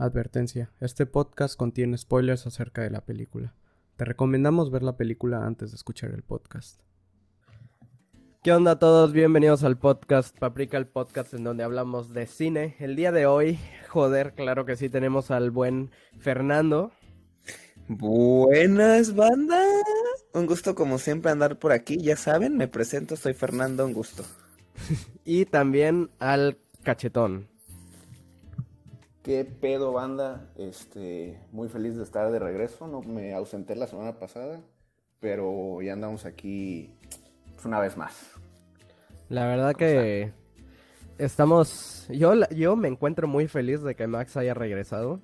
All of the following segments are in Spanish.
Advertencia, este podcast contiene spoilers acerca de la película. Te recomendamos ver la película antes de escuchar el podcast. ¿Qué onda a todos? Bienvenidos al podcast Paprika, el podcast en donde hablamos de cine. El día de hoy, joder, claro que sí, tenemos al buen Fernando. Buenas, banda. Un gusto como siempre andar por aquí, ya saben, me presento, soy Fernando, un gusto. y también al cachetón. ¿Qué pedo, banda? Este, muy feliz de estar de regreso. No me ausenté la semana pasada, pero ya andamos aquí pues, una vez más. La verdad que estamos. Yo, yo me encuentro muy feliz de que Max haya regresado.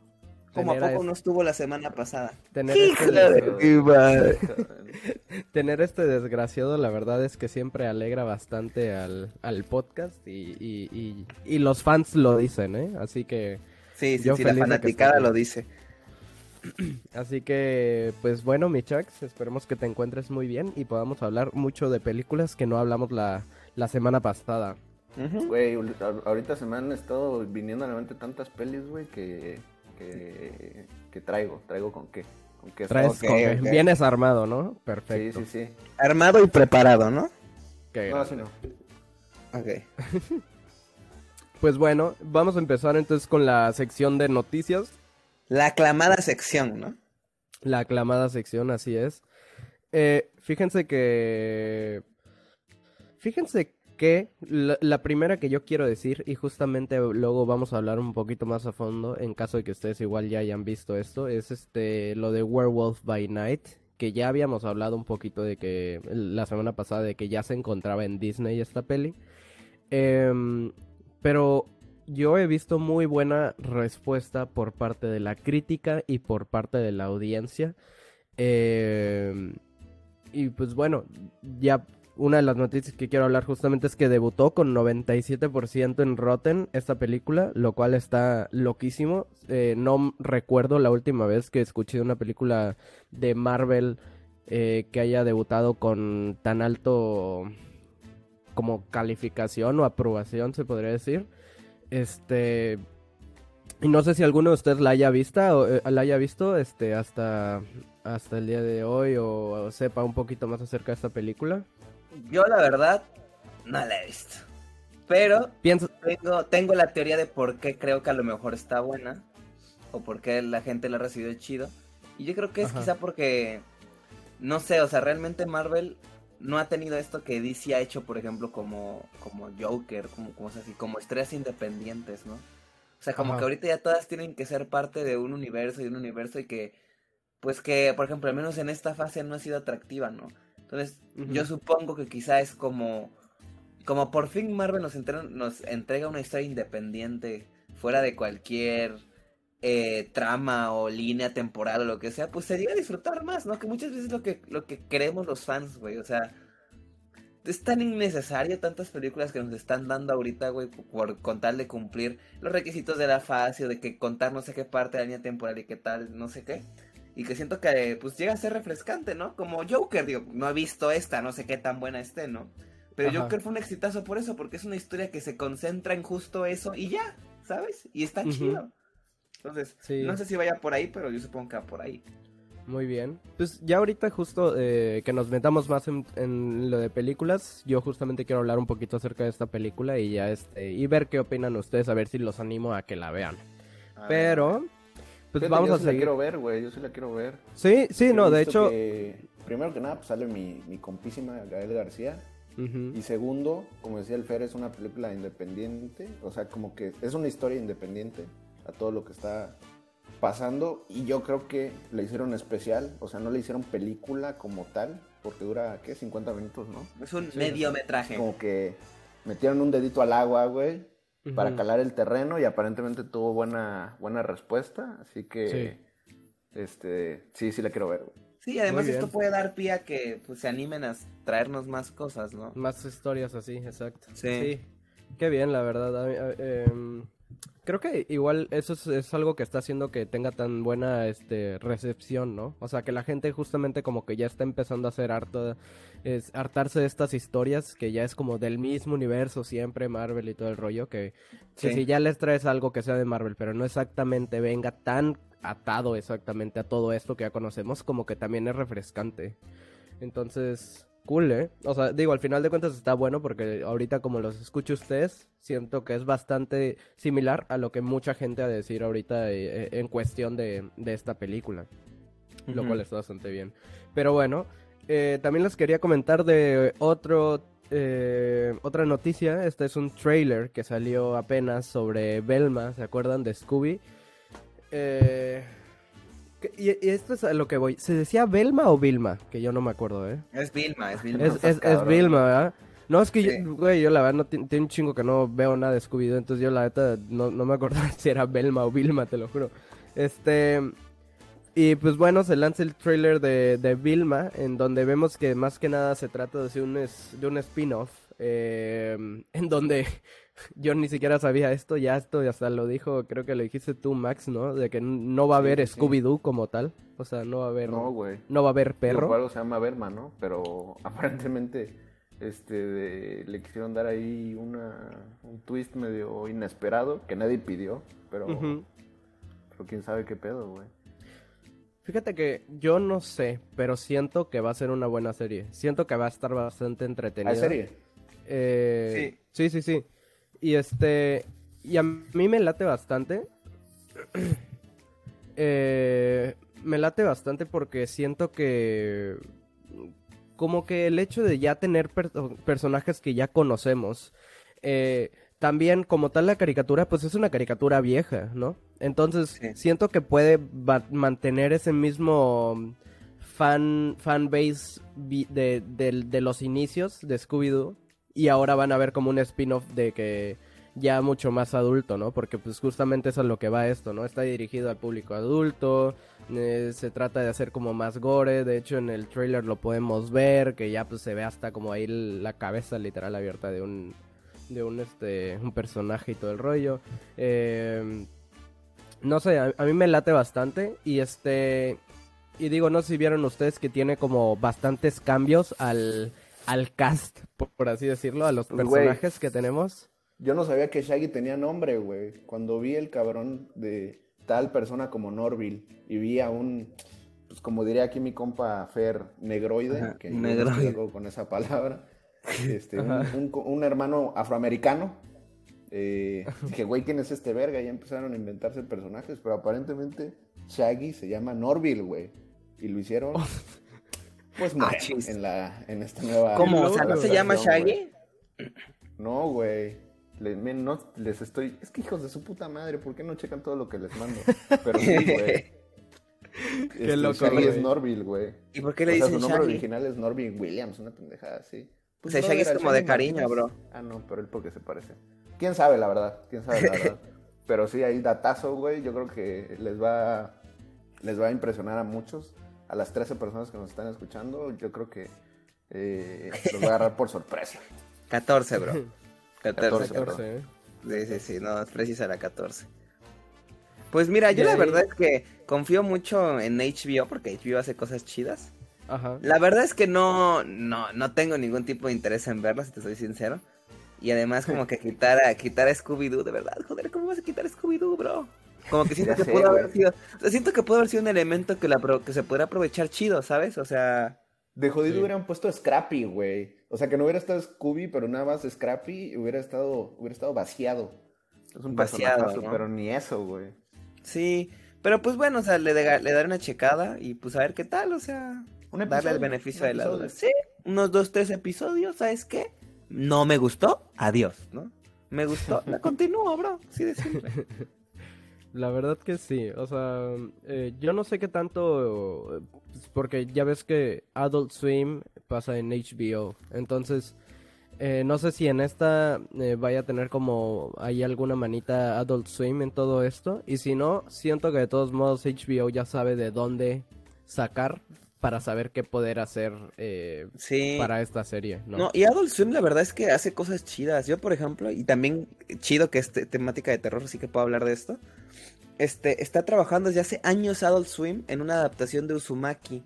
Como a poco no estuvo la semana pasada. Tener este, tener este desgraciado, la verdad es que siempre alegra bastante al, podcast y, y, los fans lo dicen, ¿eh? Así que Sí, sí, la fanaticada lo dice. Así que, pues bueno, mi Chucks, esperemos que te encuentres muy bien y podamos hablar mucho de películas que no hablamos la, semana pasada. Güey, ahorita se me han estado viniendo a la mente tantas pelis, güey, que, que, traigo, traigo con qué. Con qué Vienes armado, ¿no? Perfecto. Sí, sí, sí. Armado y preparado, ¿no? no, así no. Ok. Pues bueno, vamos a empezar entonces con la sección de noticias. La aclamada sección, ¿no? La aclamada sección, así es. Eh, fíjense que... Fíjense que la, primera que yo quiero decir, y justamente luego vamos a hablar un poquito más a fondo, en caso de que ustedes igual ya hayan visto esto, es este lo de Werewolf by Night, que ya habíamos hablado un poquito de que la semana pasada de que ya se encontraba en Disney esta peli. Eh, pero yo he visto muy buena respuesta por parte de la crítica y por parte de la audiencia. Em, y pues bueno, ya una de las noticias que quiero hablar justamente es que debutó con 97% en Rotten esta película, lo cual está loquísimo. Eh, no recuerdo la última vez que escuché una película de Marvel eh, que haya debutado con tan alto como calificación o aprobación, se podría decir. Este. Y no sé si alguno de ustedes la haya visto o eh, la haya visto este hasta hasta el día de hoy o, sepa un poquito más acerca de esta película. Yo la verdad no la he visto. Pero tengo, tengo la teoría de por qué creo que a lo mejor está buena o por qué la gente la ha recibido chido. Y yo creo que es quizá porque no sé, o sea, realmente Marvel no ha tenido esto que DC ha hecho, por ejemplo, como, como Joker, como, como, así, como estrellas independientes, ¿no? O sea, como que ahorita ya todas tienen que ser parte de un universo y un universo y que, pues que, por ejemplo, al menos en esta fase no ha sido atractiva, ¿no? Entonces, yo supongo que quizá es como, como por fin Marvel nos, nos entrega una historia independiente, fuera de cualquier eh, trama o línea temporal o lo que sea, pues se llega a disfrutar más, ¿no? Que muchas veces lo que, lo que queremos los fans, güey, o sea, es tan innecesario tantas películas que nos están dando ahorita, güey, por con tal de cumplir los requisitos de la fase o de que contar no sé qué parte de la línea temporal y qué tal, no sé qué. Y que siento que, pues, llega a ser refrescante, ¿no? Como Joker, digo, no he visto esta, no sé qué tan buena esté, ¿no? Pero Joker fue un exitazo por eso, porque es una historia que se concentra en justo eso y ya, ¿sabes? Y está chido. Entonces, no sé si vaya por ahí, pero yo supongo que va por ahí. Muy bien. Pues ya ahorita justo eh, que nos metamos más en, lo de películas, yo justamente quiero hablar un poquito acerca de esta película y ya este y ver qué opinan ustedes, a ver si los animo a que la vean. Pero pues vamos a seguir. la quiero ver, güey, yo sí la quiero ver. Sí, sí, no, de hecho primero que nada pues sale mi, mi compísima Gael García. Y segundo, como decía el Fer, es una película independiente, o sea, como que es una historia independiente a todo lo que está pasando y yo creo que le hicieron especial, o sea, no le hicieron película como tal, porque dura, ¿qué? 50 minutos, ¿no? Es un mediometraje. Como que metieron un dedito al agua, güey, para calar el terreno y aparentemente tuvo buena, buena respuesta, así que, este, sí, sí la quiero ver, güey. Sí, además esto puede dar pie a que pues, se animen a traernos más cosas, ¿no? Más historias así, exacto. Sí. Qué bien, la verdad. Em, Creo que igual eso es, algo que está haciendo que tenga tan buena este recepción, ¿no? O sea, que la gente justamente como que ya está empezando a hacer harto, es hartarse de estas historias que ya es como del mismo universo siempre, Marvel y todo el rollo, que, si ya les traes algo que sea de Marvel, pero no exactamente venga tan atado exactamente a todo esto que ya conocemos, como que también es refrescante. Entonces, cool, ¿eh? O sea, digo, al final de cuentas está bueno porque ahorita como los escucho ustedes, siento que es bastante similar a lo que mucha gente a decir ahorita eh, eh, en cuestión de, esta película. Lo cual está bastante bien. Pero bueno, eh, también les quería comentar de otro otra noticia. Este es un trailer que salió apenas sobre Velma, ¿se acuerdan de Scooby? Eh, y, esto es a lo que voy. ¿Se decía Velma o Vilma? Que yo no me acuerdo, ¿eh? Es Vilma, es Vilma. Es, es, Vilma, ¿verdad? No, es que, yo, güey, yo la verdad no tiene un chingo que no veo nada de scooby entonces yo la verdad no, no me acuerdo si era Velma o Vilma, te lo juro. Este... Y pues bueno, se lanza el trailer de, de Vilma, en donde vemos que más que nada se trata de un, de un spin-off, eh, en donde yo ni siquiera sabía esto, ya esto hasta lo dijo, creo que lo dijiste tú, Max, ¿no? De que no va a haber Scooby-Doo como tal. O sea, no va a haber. No, güey. No va a haber perro. Igual se llama Verma, ¿no? Pero aparentemente este le quisieron dar ahí una, un twist medio inesperado que nadie pidió, pero, pero quién sabe qué pedo, güey. Fíjate que yo no sé, pero siento que va a ser una buena serie. Siento que va a estar bastante entretenida. ¿La serie? Eh, sí. Sí, sí, sí. Y este. Y a mí me late bastante. eh, me late bastante porque siento que. Como que el hecho de ya tener personajes que ya conocemos. Eh, también, como tal, la caricatura, pues es una caricatura vieja, ¿no? Entonces, siento que puede mantener ese mismo fan, fan base de, de los inicios de Scooby-Doo y ahora van a ver como un spin-off de que ya mucho más adulto, ¿no? Porque pues justamente eso es lo que va esto, ¿no? Está dirigido al público adulto, eh, se trata de hacer como más gore, de hecho en el trailer lo podemos ver, que ya pues se ve hasta como ahí la cabeza literal abierta de un de un este un personaje y todo el rollo. Eh, no sé, a, mí me late bastante y este y digo, no sé si vieron ustedes que tiene como bastantes cambios al al cast, por, así decirlo, a los personajes que tenemos. Yo no sabía que Shaggy tenía nombre, güey. Cuando vi el cabrón de tal persona como Norville y vi a un, pues como diría aquí mi compa Fer, negroide, que negroide. con esa palabra, este, un, hermano afroamericano. Eh, dije, güey, ¿quién es este verga? Y empezaron a inventarse personajes, pero aparentemente Shaggy se llama Norville, güey. Y lo hicieron pues no, ah, en, la, en esta nueva. ¿Cómo? O sea, ¿no se llama Shaggy? No, güey. Les, no, les estoy. Es que hijos de su puta madre, ¿por qué no checan todo lo que les mando? Pero sí, güey. Qué este, loco, Shaggy es Norville, güey. ¿Y por qué le dicen Shaggy? Su nombre original es Norville Williams, una pendejada así. Pues o sea, Shaggy es como de cariño, bro. Ah, no, pero él porque se parece. ¿Quién sabe, la verdad? ¿Quién sabe, la verdad? pero sí, ahí datazo, güey. Yo creo que les va, les va a impresionar a muchos a las 13 personas que nos están escuchando, yo creo que eh, los voy a agarrar por sorpresa. 14, bro. 14, 14 Sí, sí, sí, no, es precisa la 14. Pues mira, yo la verdad es que confío mucho en HBO porque HBO hace cosas chidas. Ajá. La verdad es que no, no, no tengo ningún tipo de interés en verlas, si te soy sincero. Y además como que quitar a, quitar a Scooby-Doo, de verdad, joder, ¿cómo vas a quitar a Scooby-Doo, bro? Como que siento que pudo haber sido. siento que pudo haber sido un elemento que, la, que se pudiera aprovechar chido, ¿sabes? O sea. De jodido hubieran puesto Scrappy, güey. O sea, que no hubiera estado Scooby, pero nada más Scrappy hubiera estado, hubiera estado vaciado. Es un vaciado, pero ni eso, güey. Sí, pero pues bueno, o sea, le, le daré una checada y pues a ver qué tal, o sea, darle el beneficio de la duda. Sí, unos dos, tres episodios, ¿sabes qué? No me gustó, adiós, ¿no? Me gustó, la continúo, bro, sí de simple. La verdad que sí, o sea, eh, yo no sé qué tanto, pues, porque ya ves que Adult Swim pasa en HBO, entonces eh, no sé si en esta eh, vaya a tener como hay alguna manita Adult Swim en todo esto, y si no, siento que de todos modos HBO ya sabe de dónde sacar para saber qué poder hacer eh, para esta serie, ¿no? No, y Adult Swim la verdad es que hace cosas chidas. Yo, por ejemplo, y también chido que es temática de terror, así que puedo hablar de esto. Este, está trabajando desde hace años Adult Swim en una adaptación de Uzumaki,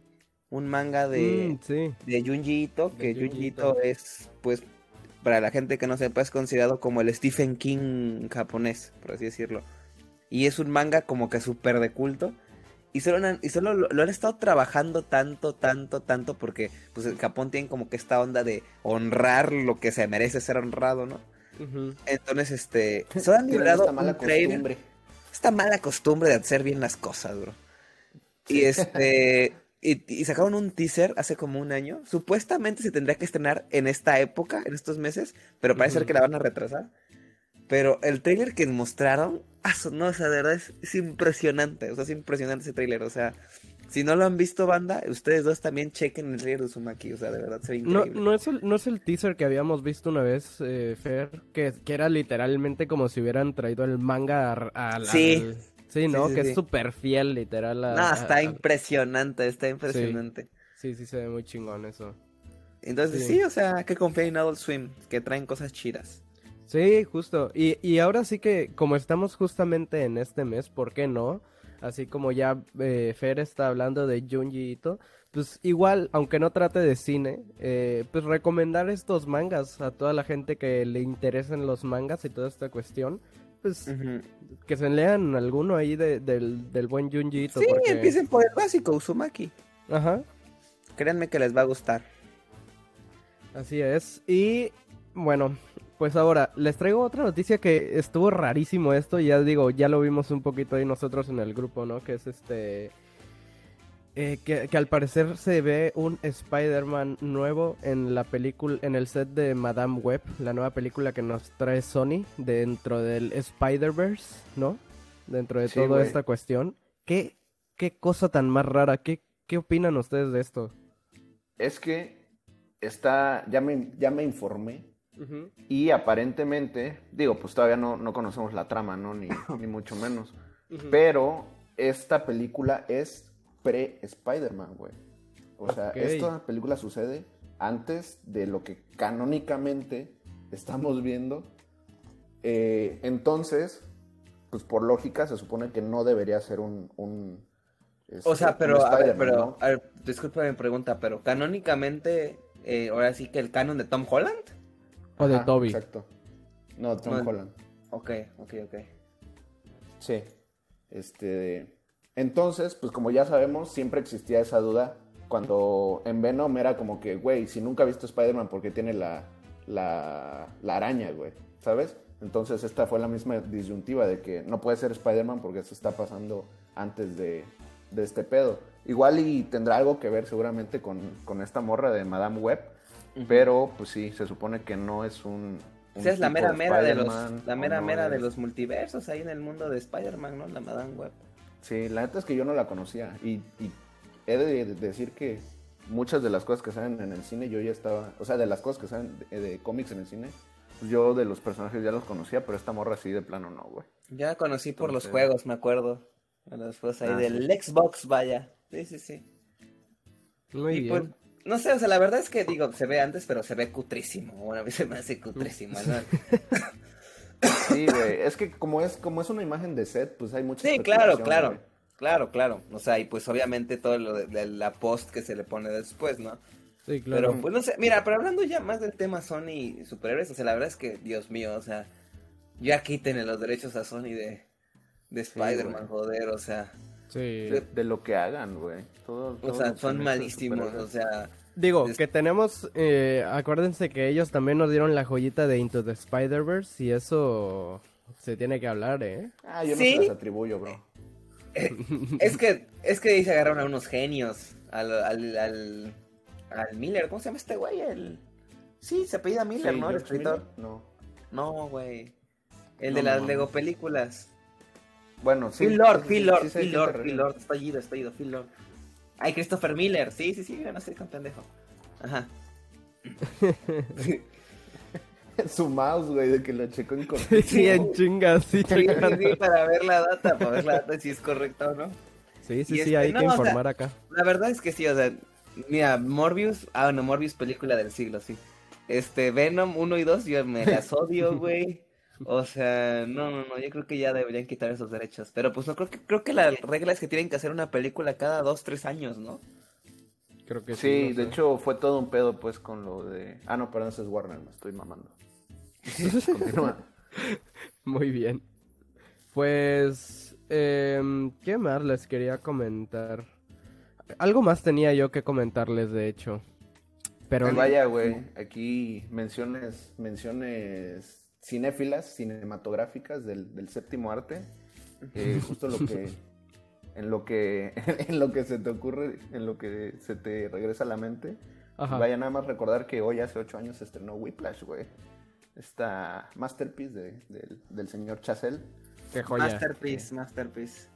un manga de, mm, de Junji Ito, que Junji Ito es, pues, para la gente que no sepa, es considerado como el Stephen King japonés, por así decirlo. Y es un manga como que súper de culto. Y solo, han, y solo lo, han estado trabajando tanto, tanto, tanto, porque pues el Japón tiene como que esta onda de honrar lo que se merece ser honrado, ¿no? Entonces, este, solo han librado esta mala costumbre. Esta mala costumbre de hacer bien las cosas, bro. Y este, y, sacaron un teaser hace como un año. Supuestamente se tendría que estrenar en esta época, en estos meses, pero parece ser que la van a retrasar. Pero el trailer que mostraron, ah, no, o sea, de verdad es, impresionante. O sea, es impresionante ese trailer. O sea, si no lo han visto, banda, ustedes dos también chequen el trailer de Uzumaki. O sea, de verdad se ve increíble. No, no, es, el, no es el teaser que habíamos visto una vez, eh, Fer, que, que, era literalmente como si hubieran traído el manga al. Sí. Sí, ¿no? que es súper fiel, literal. A, no, está impresionante, está impresionante. Sí. sí, se ve muy chingón eso. Entonces, sí, o sea, que confía en Adult Swim, que traen cosas chidas. Sí, justo. Y, y ahora sí que, como estamos justamente en este mes, ¿por qué no? Así como ya eh, Fer está hablando de Junji Ito, pues igual, aunque no trate de cine, eh, pues recomendar estos mangas a toda la gente que le interesen los mangas y toda esta cuestión, pues que se lean alguno ahí del, del, buen Junji Ito. Sí, empiecen por el básico, Uzumaki. Ajá. Créanme que les va a gustar. Así es. Y bueno, pues ahora, les traigo otra noticia que estuvo rarísimo esto, ya digo, ya lo vimos un poquito ahí nosotros en el grupo, ¿no? Que es este... Eh, que, al parecer se ve un Spider-Man nuevo en la película, en el set de Madame Web, la nueva película que nos trae Sony dentro del Spider-Verse, ¿no? Dentro de toda esta cuestión. ¿Qué, ¿Qué cosa tan más rara? ¿Qué, ¿Qué opinan ustedes de esto? Es que está, ya me, ya me informé y aparentemente, digo, pues todavía no, conocemos la trama, ¿no? Ni, ni mucho menos. Pero esta película es pre-Spider-Man, güey. O sea, esta película sucede antes de lo que canónicamente estamos viendo. Eh, entonces, pues por lógica se supone que no debería ser un... o sea, este, pero, a ver, pero, a ver, disculpa mi pregunta, pero canónicamente, eh, ahora sí que el canon de Tom Holland. O de Toby. Exacto. No, Tom Holland. Ok, ok, ok. Sí. Este. Entonces, pues como ya sabemos, siempre existía esa duda. Cuando en Venom era como que, güey, si nunca has visto Spider-Man, porque tiene la, la, la araña, güey? ¿Sabes? Entonces esta fue la misma disyuntiva de que no puede ser Spider-Man porque se está pasando antes de, de, este pedo. Igual y tendrá algo que ver seguramente con, con esta morra de Madame Web, pero, pues sí, se supone que no es un. Esa es la mera mera de los, la mera mera de los multiversos ahí en el mundo de Spider-Man, ¿no? La Madame Web. Sí, la neta es que yo no la conocía. Y, he de decir que muchas de las cosas que salen en el cine yo ya estaba. O sea, de las cosas que salen de, cómics en el cine, pues yo de los personajes ya los conocía, pero esta morra sí de plano no, güey. Ya conocí por los juegos, me acuerdo. Los juegos ahí ah, del Xbox, vaya. Sí, sí, sí. Muy pues, bien. No sé, o sea, la verdad es que digo, se ve antes, pero se ve cutrísimo. Bueno, a mí se me hace cutrísimo, ¿no? sí, güey. Es que como es, como es una imagen de set, pues hay mucha Sí, claro, claro. Claro, claro. O sea, y pues obviamente todo lo de, la post que se le pone después, ¿no? Sí, claro. Pero pues no sé, mira, pero hablando ya más del tema Sony superhéroes, o sea, la verdad es que, Dios mío, o sea, ya quiten los derechos a Sony de, de Spider-Man, joder, o sea. Sí, de, lo que hagan, güey. o sea, son malísimos, o sea... Digo, que tenemos, eh, acuérdense que ellos también nos dieron la joyita de Into the Spider-Verse y eso se tiene que hablar, ¿eh? Ah, yo no se las atribuyo, bro. Eh, es que, es que ahí se agarraron a unos genios, al, al, al, al Miller, ¿cómo se llama este güey? El... Sí, se apellida Miller, ¿no? El escritor. No. No, güey. El de las Lego películas. Bueno, sí. Phil Lord, Phil Lord, Phil Lord, Phil Lord, está ido, está ido, Phil Lord. Ay, Christopher Miller, sí, sí, sí, no sé, tan pendejo. Ajá. Su mouse, güey, de que lo checó en. Sí, en chingas, sí, chingas. Sí, para ver la data, para ver la data si es correcta o no. Sí, sí, sí, este, hay que informar acá. La verdad es que sí, o sea, mira, Morbius, ah, no, Morbius película del siglo, sí. Este, Venom 1 y 2, yo me las odio, güey. O sea, no, no, no, yo creo que ya deberían quitar esos derechos. Pero pues no creo que creo que la regla es que tienen que hacer una película cada dos, tres años, ¿no? Creo que sí. Sí, de hecho fue todo un pedo pues con lo de... Ah, no, perdón, ese es Warner, me estoy mamando. Continúa. Muy bien. Pues, eh, ¿qué más les quería comentar? Algo más tenía yo que comentarles, de hecho. Pero pues vaya, güey, aquí menciones, menciones cinéfilas, cinematográficas del, séptimo arte. Eh, justo lo que, en lo que, en lo que se te ocurre, en lo que se te regresa a la mente. Vaya nada más recordar que hoy hace ocho años se estrenó Whiplash, güey. Esta masterpiece del, señor Chazelle. Qué joya. Masterpiece, masterpiece.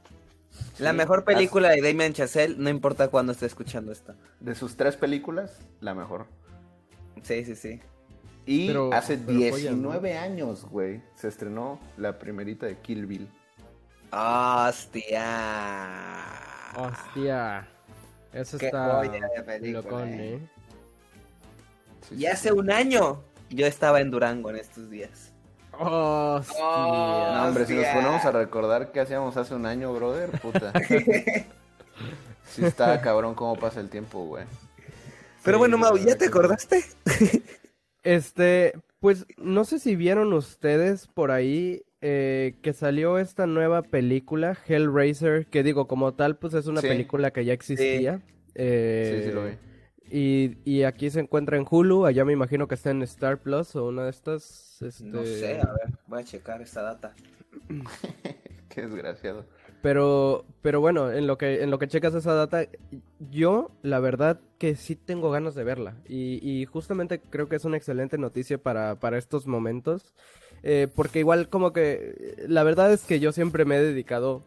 La mejor película de Damien Chazelle, no importa cuándo esté escuchando esta. De sus tres películas, la mejor. Sí, sí, sí. Y hace 19 años, güey, se estrenó la primerita de Kill Bill. Hostia. Hostia. Eso está locón, ¿eh? ¿eh? y hace un año yo estaba en Durango en estos días. Hostia. no, hombre, si nos ponemos a recordar qué hacíamos hace un año, brother, puta. sí está cabrón cómo pasa el tiempo, güey. Pero bueno, Mau, ¿ya te acordaste? Este, pues no sé si vieron ustedes por ahí eh, que salió esta nueva película, Hellraiser, que digo, como tal, pues es una película que ya existía. Sí, eh, sí, lo vi. Y, y, aquí se encuentra en Hulu, allá me imagino que está en Star Plus o una de estas. Este... No sé, a ver, voy a checar esta data. Qué desgraciado. Pero, pero bueno, en lo que, en lo que checas esa data, yo la verdad que sí tengo ganas de verla. Y, y justamente creo que es una excelente noticia para, para estos momentos. Eh, porque igual como que la verdad es que yo siempre me he dedicado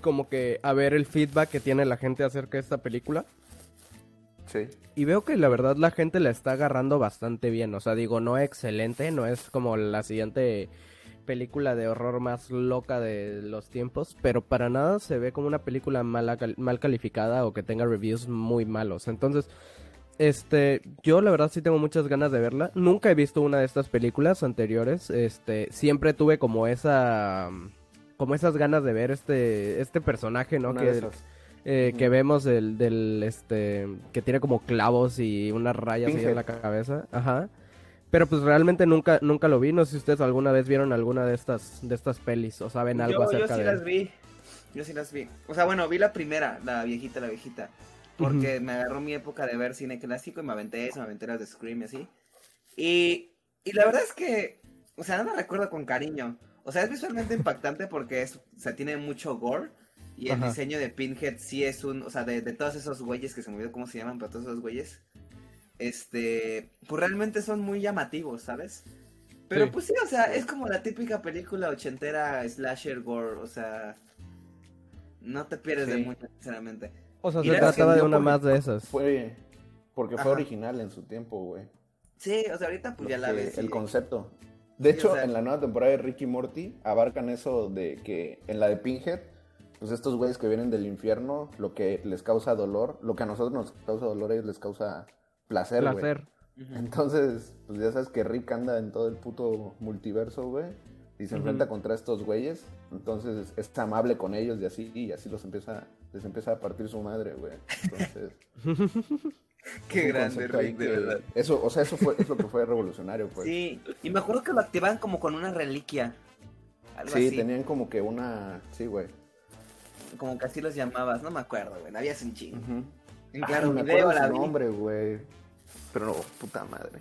como que a ver el feedback que tiene la gente acerca de esta película. Y veo que la verdad la gente la está agarrando bastante bien. O sea, digo, no excelente, no es como la siguiente película de horror más loca de los tiempos, pero para nada se ve como una película mal calificada o que tenga reviews muy malos. Entonces, este, yo la verdad sí tengo muchas ganas de verla. Nunca he visto una de estas películas anteriores. Este, siempre tuve como esa como esas ganas de ver este este personaje, ¿no? que eh, que vemos del, del, este, que tiene como clavos y unas rayas en la cabeza. Ajá. Pero pues realmente nunca, nunca lo vi. No sé si ustedes alguna vez vieron alguna de estas, de estas pelis o saben algo acerca de... Yo sí las vi. Yo sí las vi. O sea, bueno, vi la primera, la viejita, la viejita. Porque me agarró mi época de ver cine clásico y me aventé eso, me aventé las de Scream y así. Y, y la verdad es que, o sea, no la recuerdo con cariño. O sea, es visualmente impactante porque es, o sea, tiene mucho gore. Y el diseño de Pinhead sí es un, o sea, de, todos esos güeyes que se me olvidó cómo se llaman, pero todos esos güeyes, este, pues realmente son muy llamativos, ¿sabes? Pero pues sí, o sea, es como la típica película ochentera slasher gore, o sea, no te pierdes de mucho, sinceramente. O sea, se trataba de una más de esas. Fue, porque fue original en su tiempo, güey. Sí, o sea, ahorita pues ya la ves. El concepto. De hecho, en la nueva temporada de Ricky Morty abarcan eso de que en la de Pinhead pues estos güeyes que vienen del infierno, lo que les causa dolor, lo que a nosotros nos causa dolor, a ellos les causa placer, güey. Placer. Entonces, pues ya sabes que Rick anda en todo el puto multiverso, güey. Y se enfrenta contra estos güeyes. Entonces es amable con ellos y así, y así los empieza, les empieza a partir su madre, güey. Entonces. Qué grande, Rick, de verdad. Eso, o sea, eso fue es lo que fue revolucionario, pues. Sí, y me acuerdo que lo activaban como con una reliquia. sí, tenían como que una. Sí, güey como que así los llamabas, no me acuerdo, güey, había un chingo. En claro, me video la nombre, güey. Pero no, puta madre.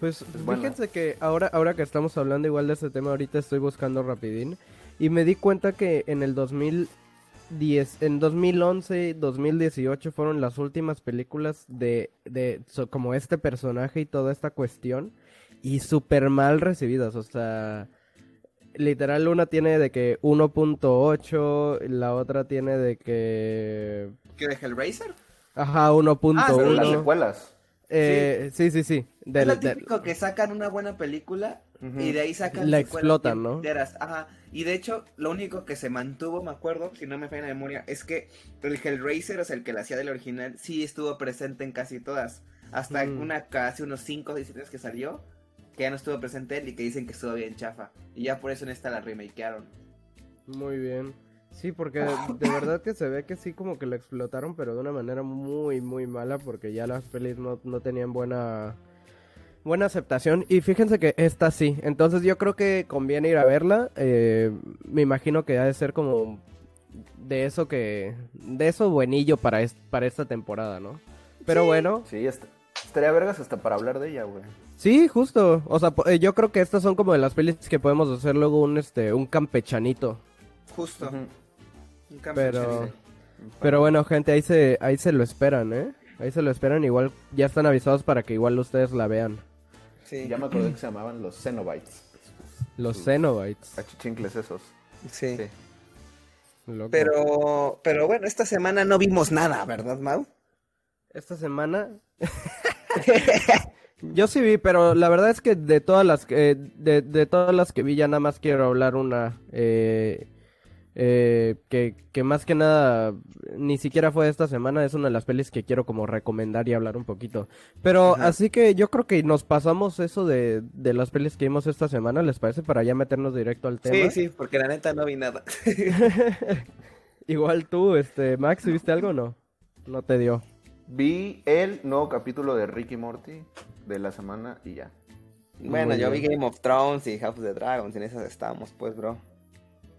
Pues, pues fíjense que ahora, ahora que estamos hablando igual de este tema, ahorita estoy buscando rapidín. Y me di cuenta que en el 2010, en 2011, 2018 fueron las últimas películas de, de como este personaje y toda esta cuestión. Y súper mal recibidas, o sea literal una tiene de que 1.8, la otra tiene de que... ¿Qué de Hellraiser? Ajá, 1.1. Ah, las secuelas. Eh, sí, sí, sí. es lo típico que sacan una buena película y de ahí sacan... La explotan, ¿no? Ajá. Y de hecho, lo único que se mantuvo, me acuerdo, si no me falla la memoria, es que el Hellraiser, o sea, el que la hacía del original, sí estuvo presente en casi todas. Hasta mm. una casi unos 5 o 6 que salió, que ya no estuvo presente él y que dicen que estuvo bien chafa. Y ya por eso en esta la remakearon. Muy bien. Sí, porque de, verdad que se ve que sí como que lo explotaron, pero de una manera muy, muy mala, porque ya las pelis no, no tenían buena buena aceptación. Y fíjense que esta sí. Entonces yo creo que conviene ir a verla. Eh, me imagino que ha de ser como de eso que... De eso buenillo para, para esta temporada, ¿no? Pero bueno. Sí, estaría vergas hasta para hablar de ella, güey. Sí, justo. O sea, eh, yo creo que estas son como de las pelis que podemos hacer luego un, este, un campechanito. Justo. Pero, pero bueno, gente, ahí se, ahí se lo esperan, ¿eh? Ahí se lo esperan, igual ya están avisados para que igual ustedes la vean. Sí. Ya me acordé que se llamaban los Cenobites. Los Cenobites. Achichincles esos. Sí. Pero, pero bueno, esta semana no vimos nada, ¿verdad, Mau? Esta semana. Yo sí vi, pero la verdad es que de todas las que, de, de todas las que vi ya nada más quiero hablar una. Eh, eh, que, que, más que nada ni siquiera fue esta semana, es una de las pelis que quiero como recomendar y hablar un poquito. Pero así que yo creo que nos pasamos eso de, de, las pelis que vimos esta semana, ¿les parece? Para ya meternos directo al tema. Sí, sí, porque la neta no vi nada. Igual tú, este, Max, ¿viste algo o no? No te dio. Vi el nuevo capítulo de Ricky Morty de la semana y ya. Bueno, yo vi Game of Thrones y House of the Dragons, en esas estamos, pues, bro.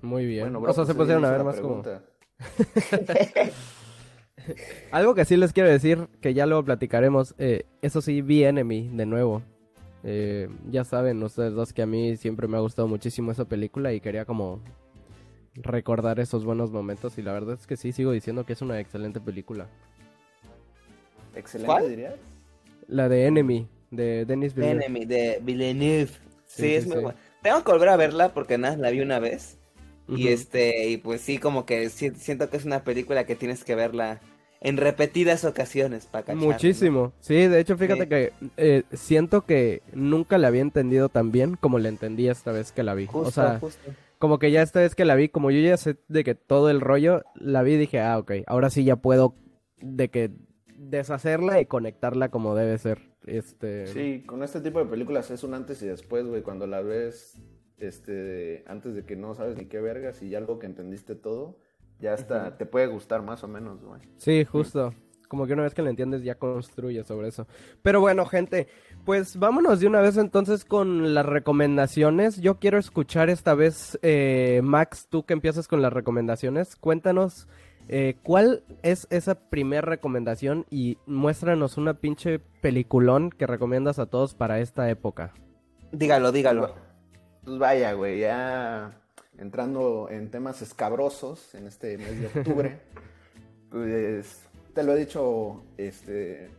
Muy bien. Bueno, o sea, se pues, pusieron a ver más como... Algo que sí les quiero decir, que ya luego platicaremos, eh, eso sí, vi Enemy de nuevo. Eh, ya saben ustedes dos que a mí siempre me ha gustado muchísimo esa película y quería como recordar esos buenos momentos y la verdad es que sí, sigo diciendo que es una excelente película. ¿Excelente dirías? La de Enemy, de Denis Villeneuve. Enemy, de Villeneuve. Sí, es muy buena. Tengo que volver a verla porque nada, la vi una vez. Y este, y pues sí, como que siento que es una película que tienes que verla en repetidas ocasiones para cachar. Muchísimo. Sí, de hecho, fíjate que eh, siento que nunca la había entendido tan bien como la entendí esta vez que la vi. o sea, como que ya esta vez que la vi, como yo ya sé de que todo el rollo, la vi y dije, ah, ok, ahora sí ya puedo de que deshacerla y conectarla como debe ser. Este... Sí, con este tipo de películas es un antes y después, güey. Cuando la ves este, antes de que no sabes ni qué vergas y ya algo que entendiste todo, ya hasta te puede gustar más o menos, güey. Sí, justo. Como que una vez que lo entiendes ya construye sobre eso. Pero bueno, gente, pues vámonos de una vez entonces con las recomendaciones. Yo quiero escuchar esta vez, eh, Max, tú que empiezas con las recomendaciones. Cuéntanos eh, cuál es esa primera recomendación y muéstranos una pinche peliculón que recomiendas a todos para esta época. Dígalo, dígalo. Pues vaya, güey, ya entrando en temas escabrosos en este mes de octubre, pues te lo he dicho este,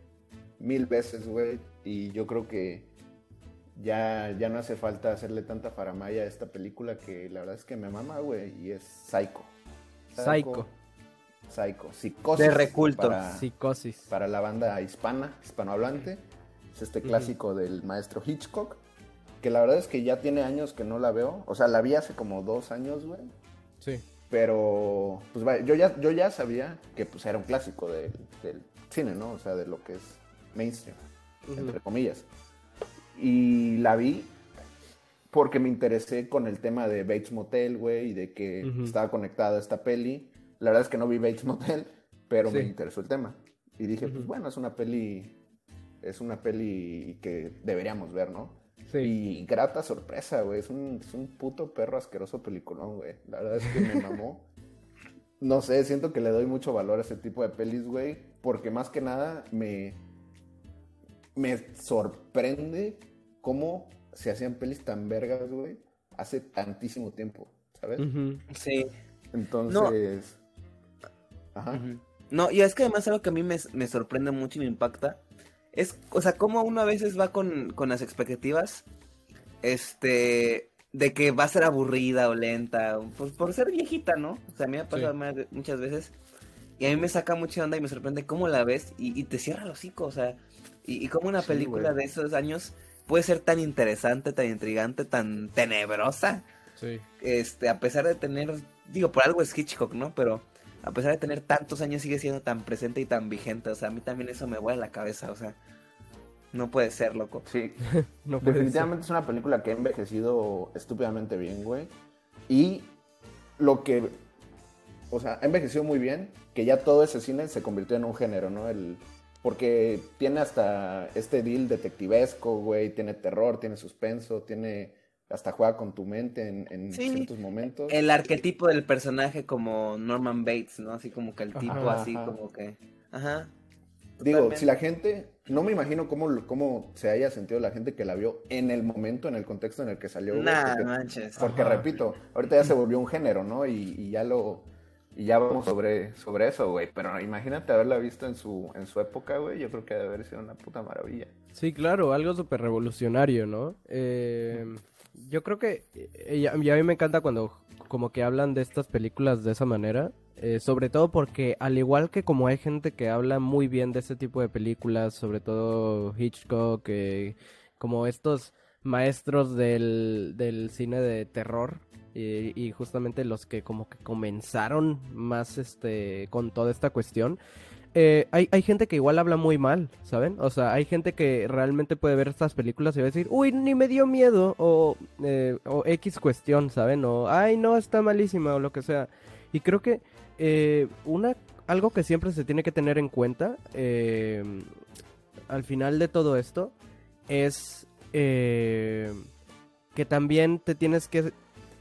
mil veces, güey, y yo creo que ya, ya no hace falta hacerle tanta faramaya a esta película que la verdad es que me mama, güey, y es Psycho. Psycho. Psycho. Psicosis. De reculto. Para, Psicosis. Para la banda hispana, hispanohablante. Es este clásico del maestro Hitchcock que la verdad es que ya tiene años que no la veo. O sea, la vi hace como dos años, güey. Sí. Pero, pues vaya, yo ya, yo ya sabía que pues era un clásico del, cine, ¿no? O sea, de lo que es mainstream, entre comillas. Y la vi porque me interesé con el tema de Bates Motel, güey, y de que estaba conectada a esta peli. La verdad es que no vi Bates Motel, pero me interesó el tema. Y dije, pues bueno, es una peli, es una peli que deberíamos ver, ¿no? Y grata sorpresa, güey. Es un, es un puto perro asqueroso peliculón, güey. La verdad es que me mamó. no sé, siento que le doy mucho valor a ese tipo de pelis, güey. Porque más que nada me. Me sorprende cómo se hacían pelis tan vergas, güey. Hace tantísimo tiempo, ¿sabes? Sí. Entonces. No. Ajá. No, y es que además algo que a mí me, me sorprende mucho y me impacta es, o sea, como uno a veces va con, las expectativas, este, de que va a ser aburrida o lenta, pues por ser viejita, ¿no? O sea, a mí me ha pasado muchas veces. Y a mí me saca mucha onda y me sorprende cómo la ves y, te cierra el hocico, o sea, Y, y como una película de esos años puede ser tan interesante, tan intrigante, tan tenebrosa. Sí. Este, a pesar de tener, digo, por algo es Hitchcock, ¿no? Pero a pesar de tener tantos años sigue siendo tan presente y tan vigente. O sea, a mí también eso me vuela la cabeza, o sea. No puede ser, loco. Sí. Definitivamente es una película que ha envejecido estúpidamente bien, güey. Y lo que. O sea, ha envejecido muy bien, que ya todo ese cine se convirtió en un género, ¿no? El, porque tiene hasta este deal detectivesco, güey. Tiene terror, tiene suspenso, tiene. Hasta juega con tu mente en, ciertos momentos. El arquetipo del personaje como Norman Bates, ¿no? Así como que el tipo así como que. Ajá. Digo, si la gente, no me imagino cómo, cómo se haya sentido la gente que la vio en el momento, en el contexto en el que salió. Nah, porque, manches. Porque repito, ahorita ya se volvió un género, ¿no? Y, ya lo, y ya vamos sobre, sobre eso, güey. Pero imagínate haberla visto en su, en su época, güey. Yo creo que debe haber sido una puta maravilla. Sí, claro, algo súper revolucionario, ¿no? Eh, yo creo que, eh, y a mí me encanta cuando como que hablan de estas películas de esa manera. Eh, sobre todo porque al igual que como hay gente que habla muy bien de este tipo de películas, sobre todo Hitchcock, eh, como estos maestros del, del cine de terror y, justamente los que como que comenzaron más este con toda esta cuestión. Eh, hay, hay, gente que igual habla muy mal, ¿saben? O sea, hay gente que realmente puede ver estas películas y va a decir, uy, ni me dio miedo, o, o X cuestión, ¿saben? O, ay, no, está malísima, o lo que sea. Y creo que eh, una, algo que siempre se tiene que tener en cuenta eh, al final de todo esto es eh, que también te tienes que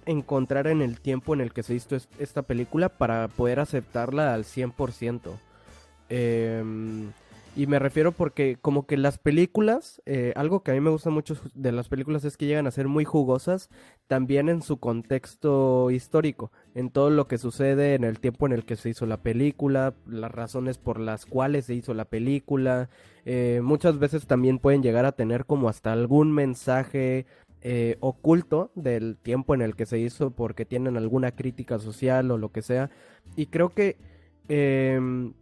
encontrar en el tiempo en el que se hizo esta película para poder aceptarla al 100%. Eh, y me refiero porque como que las películas, eh, algo que a mí me gusta mucho de las películas es que llegan a ser muy jugosas también en su contexto histórico, en todo lo que sucede en el tiempo en el que se hizo la película, las razones por las cuales se hizo la película. Eh, muchas veces también pueden llegar a tener como hasta algún mensaje eh, oculto del tiempo en el que se hizo porque tienen alguna crítica social o lo que sea. Y creo que em,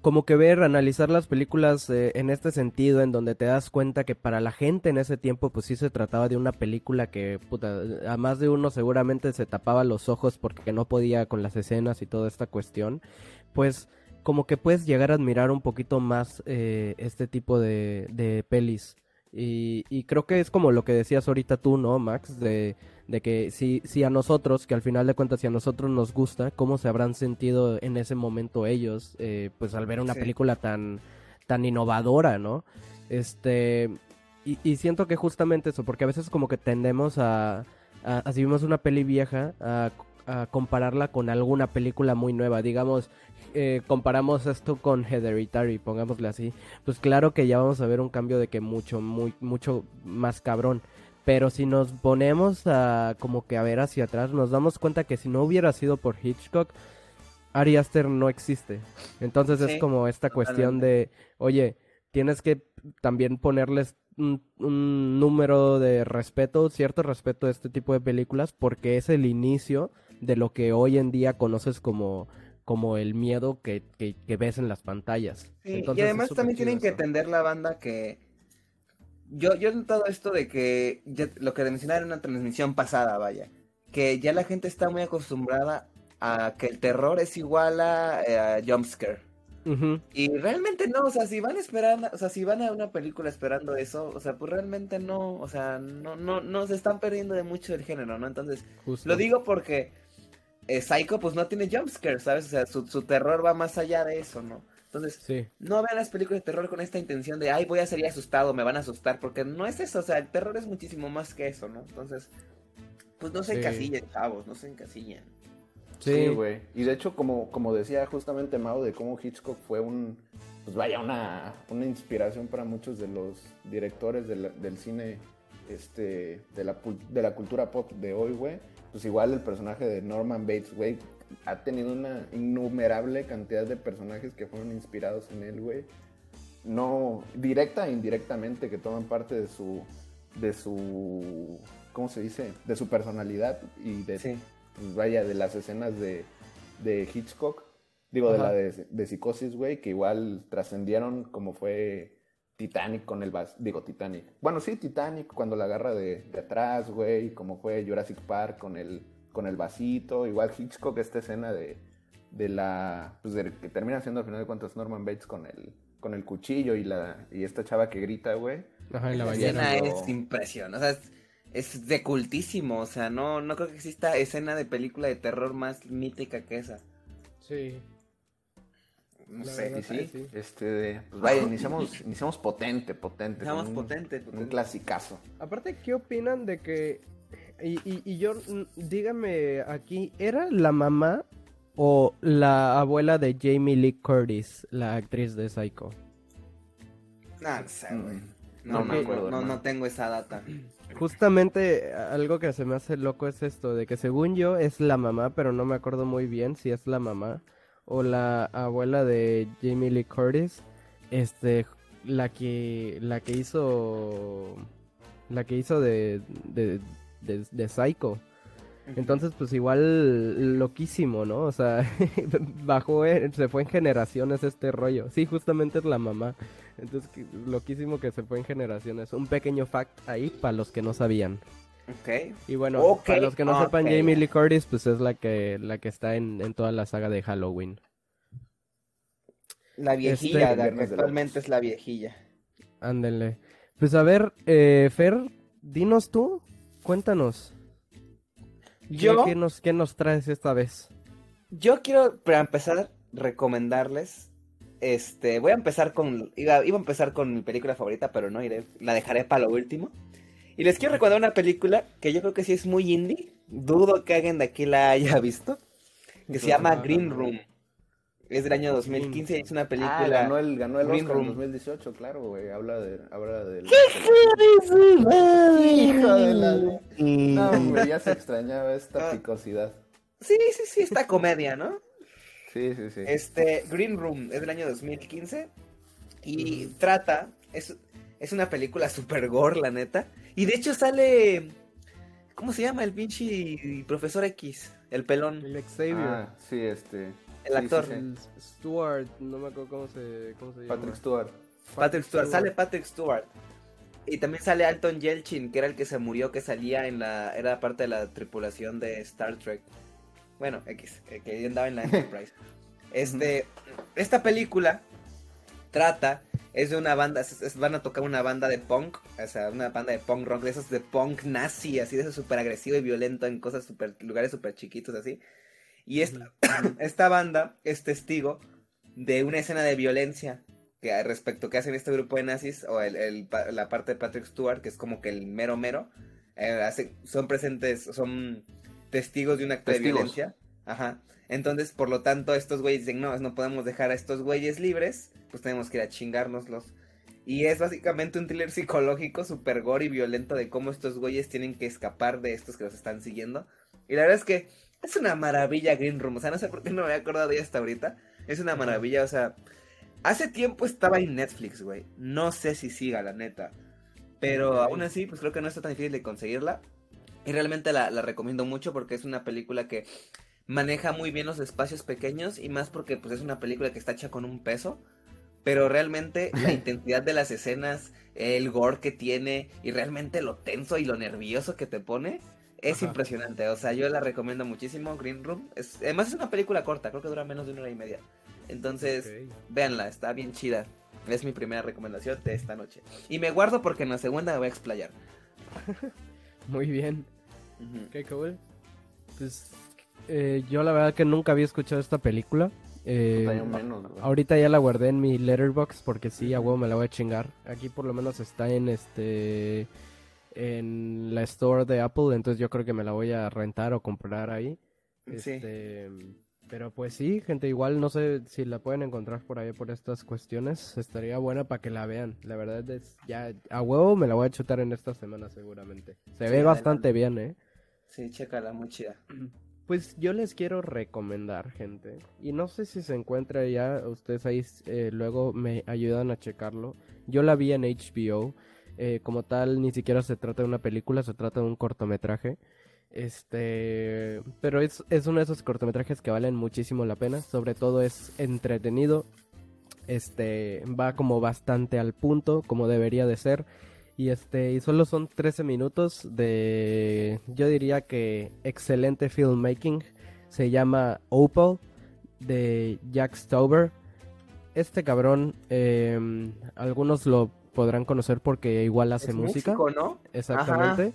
como que ver, analizar las películas eh, en este sentido, en donde te das cuenta que para la gente en ese tiempo, pues sí se trataba de una película que, puta, a más de uno seguramente se tapaba los ojos porque no podía con las escenas y toda esta cuestión, pues como que puedes llegar a admirar un poquito más eh, este tipo de, de pelis. Y, y, creo que es como lo que decías ahorita tú, ¿no, Max? De, de que si, si a nosotros, que al final de cuentas si a nosotros nos gusta, ¿cómo se habrán sentido en ese momento ellos? Eh, pues al ver una película tan, tan innovadora, ¿no? Este, y, y, siento que justamente eso, porque a veces como que tendemos a, a, si vimos una peli vieja, a, a compararla con alguna película muy nueva. Digamos, eh, comparamos esto con Hereditary, pongámosle así, pues claro que ya vamos a ver un cambio de que mucho, muy, mucho más cabrón. Pero si nos ponemos a como que a ver hacia atrás, nos damos cuenta que si no hubiera sido por Hitchcock, Ari Aster no existe. Entonces es como esta cuestión de, oye, tienes que también ponerles un, un, número de respeto, cierto respeto a este tipo de películas, porque es el inicio de lo que hoy en día conoces como como el miedo que, que, ves en las pantallas. y además también tienen que entender la banda que yo, yo he notado esto de que lo que mencionaba en una transmisión pasada, vaya, que ya la gente está muy acostumbrada a que el terror es igual a, eh, jumpscare. Y realmente no, o sea, si van esperando, o sea, si van a una película esperando eso, o sea, pues realmente no, o sea, no, no, no se están perdiendo de mucho el género, ¿no? Entonces, lo digo porque eh, Psycho pues no tiene jumpscare, ¿sabes? O sea, su, terror va más allá de eso, ¿no? Entonces, no vean las películas de terror con esta intención de, ay, voy a salir asustado, me van a asustar, porque no es eso, o sea, el terror es muchísimo más que eso, ¿no? Entonces, pues no se encasillen, chavos, no se encasillen. Sí, güey. y de hecho, como, como decía justamente Mao, de cómo Hitchcock fue un, pues vaya, una, una inspiración para muchos de los directores del cine, este, de la, de la cultura pop de hoy, güey pues igual el personaje de Norman Bates, güey, ha tenido una innumerable cantidad de personajes que fueron inspirados en él, güey. No, directa e indirectamente, que toman parte de su, de su, ¿cómo se dice? De su personalidad y de, pues, vaya, de las escenas de, de Hitchcock, digo, de la de, de psicosis, güey, que igual trascendieron como fue Titanic con el vas, digo Titanic. Bueno, sí, Titanic cuando la agarra de, de atrás, güey, como fue Jurassic Park con el, con el vasito, igual Hitchcock, esta escena de, de la, pues de, que termina siendo al final de cuentas Norman Bates con el, con el cuchillo y la, y esta chava que grita, güey. Ajá, la, escena es impresión, o sea, es, de cultísimo, o sea, no, no creo que exista escena de película de terror más mítica que esa. Sí. No sé, sí, Este, pues vaya, iniciamos, iniciamos potente, potente. Iniciamos potente, Un clasicazo. Aparte, ¿qué opinan de que... Y, y, y yo, dígame aquí, ¿era la mamá o la abuela de Jamie Lee Curtis, la actriz de Psycho? No, no sé, güey. No, me acuerdo, no, no tengo esa data. Justamente algo que se me hace loco es esto, de que según yo es la mamá, pero no me acuerdo muy bien si es la mamá o la abuela de Jamie Lee Curtis, este, la que, la que hizo, la que hizo de, de, de, Psycho. Entonces, pues igual loquísimo, ¿no? O sea, bajó, se fue en generaciones este rollo. Sí, justamente es la mamá. Entonces, loquísimo que se fue en generaciones. Un pequeño fact ahí para los que no sabían. Ok. Y bueno, para los que no sepan, Jamie Lee Curtis, pues es la que, la que está en, en toda la saga de Halloween. La viejilla, este, actualmente es la viejilla. Ándele. Pues a ver, eh, Fer, dinos tú, cuéntanos. Yo, ¿Qué, nos, ¿Qué nos traes esta vez? Yo quiero, para empezar, recomendarles. Este, voy a empezar con. Iba, iba a empezar con mi película favorita, pero no iré. La dejaré para lo último. Y les quiero recomendar una película que yo creo que sí es muy indie. Dudo que alguien de aquí la haya visto. Que se llama Green Room. Es del año 2015 y es una película. Ah, ganó el, ganó el Oscar en 2018, claro, güey. Habla de. Habla del... ¿Qué Hijo de la. No, hombre, ya se extrañaba esta ah. picosidad. Sí, sí, sí, esta comedia, ¿no? Sí, sí, sí. Este, Green Room es del año 2015 y trata. Es, es una película super gore, la neta. Y de hecho sale. ¿Cómo se llama el pinche profesor X? El pelón. El Xavier. Ah, sí, este. El actor. Stuart, no me acuerdo cómo se, cómo se llama. Patrick Stewart. Patrick Stewart. Sale Patrick Stewart. Y también sale Alton Yelchin, que era el que se murió, que salía en la. Era parte de la tripulación de Star Trek. Bueno, X, que andaba en la Enterprise. Este. Esta película trata. Es de una banda. van a tocar una banda de punk. O sea, una banda de punk rock. De esos de punk nazi, así, de eso súper agresivo y violento en cosas super. lugares súper chiquitos, así. Y esta, esta banda es testigo de una escena de violencia que respecto que hacen este grupo de nazis o el, la parte de Patrick Stewart, que es como que el mero mero, eh, son presentes, son testigos de un acto de violencia. Ajá. Entonces, por lo tanto, estos güeyes dicen, no, no podemos dejar a estos güeyes libres, pues tenemos que ir a chingárnoslos. Y es básicamente un thriller psicológico super gore y violento de cómo estos güeyes tienen que escapar de estos que los están siguiendo. Y la verdad es que es una maravilla Green Room. O sea, no sé por qué no me había acordado de ella hasta ahorita. Es una maravilla, o sea. Hace tiempo estaba en Netflix, güey. No sé si siga, la neta. Pero aún así, pues creo que no está tan difícil de conseguirla. Y realmente la, recomiendo mucho porque es una película que maneja muy bien los espacios pequeños y más porque pues es una película que está hecha con un peso. Pero realmente la intensidad de las escenas, el gore que tiene y realmente lo tenso y lo nervioso que te pone, es impresionante, o sea, yo la recomiendo muchísimo, Green Room. Es, además es una película corta, creo que dura menos de una hora y media. Entonces, véanla, está bien chida. Es mi primera recomendación de esta noche. Y me guardo porque en la segunda me voy a explayar. Muy bien. Qué cool. Pues eh, yo la verdad que nunca había escuchado esta película. Eh, ahorita ya la guardé en mi letterbox porque sí, a huevo me la voy a chingar. Aquí por lo menos está en este en la store de Apple, entonces yo creo que me la voy a rentar o comprar ahí. Este, pero pues sí, gente, igual no sé si la pueden encontrar por ahí por estas cuestiones. Estaría buena para que la vean. La verdad es, ya a huevo me la voy a chutar en esta semana seguramente. Se ve bastante bien, ¿eh? Sí, chécala, muy chida. Pues yo les quiero recomendar, gente. Y no sé si se encuentra ya, ustedes ahí eh, luego me ayudan a checarlo. Yo la vi en HBO. Eh, como tal, ni siquiera se trata de una película, se trata de un cortometraje. Este, pero es, es uno de esos cortometrajes que valen muchísimo la pena. Sobre todo es entretenido. este va como bastante al punto, como debería de ser. Y este, y solo son 13 minutos de, yo diría que excelente filmmaking. Se llama Opal de Jack Stover. Este cabrón, em, algunos lo podrán conocer porque igual hace música. ¿no? Exactamente.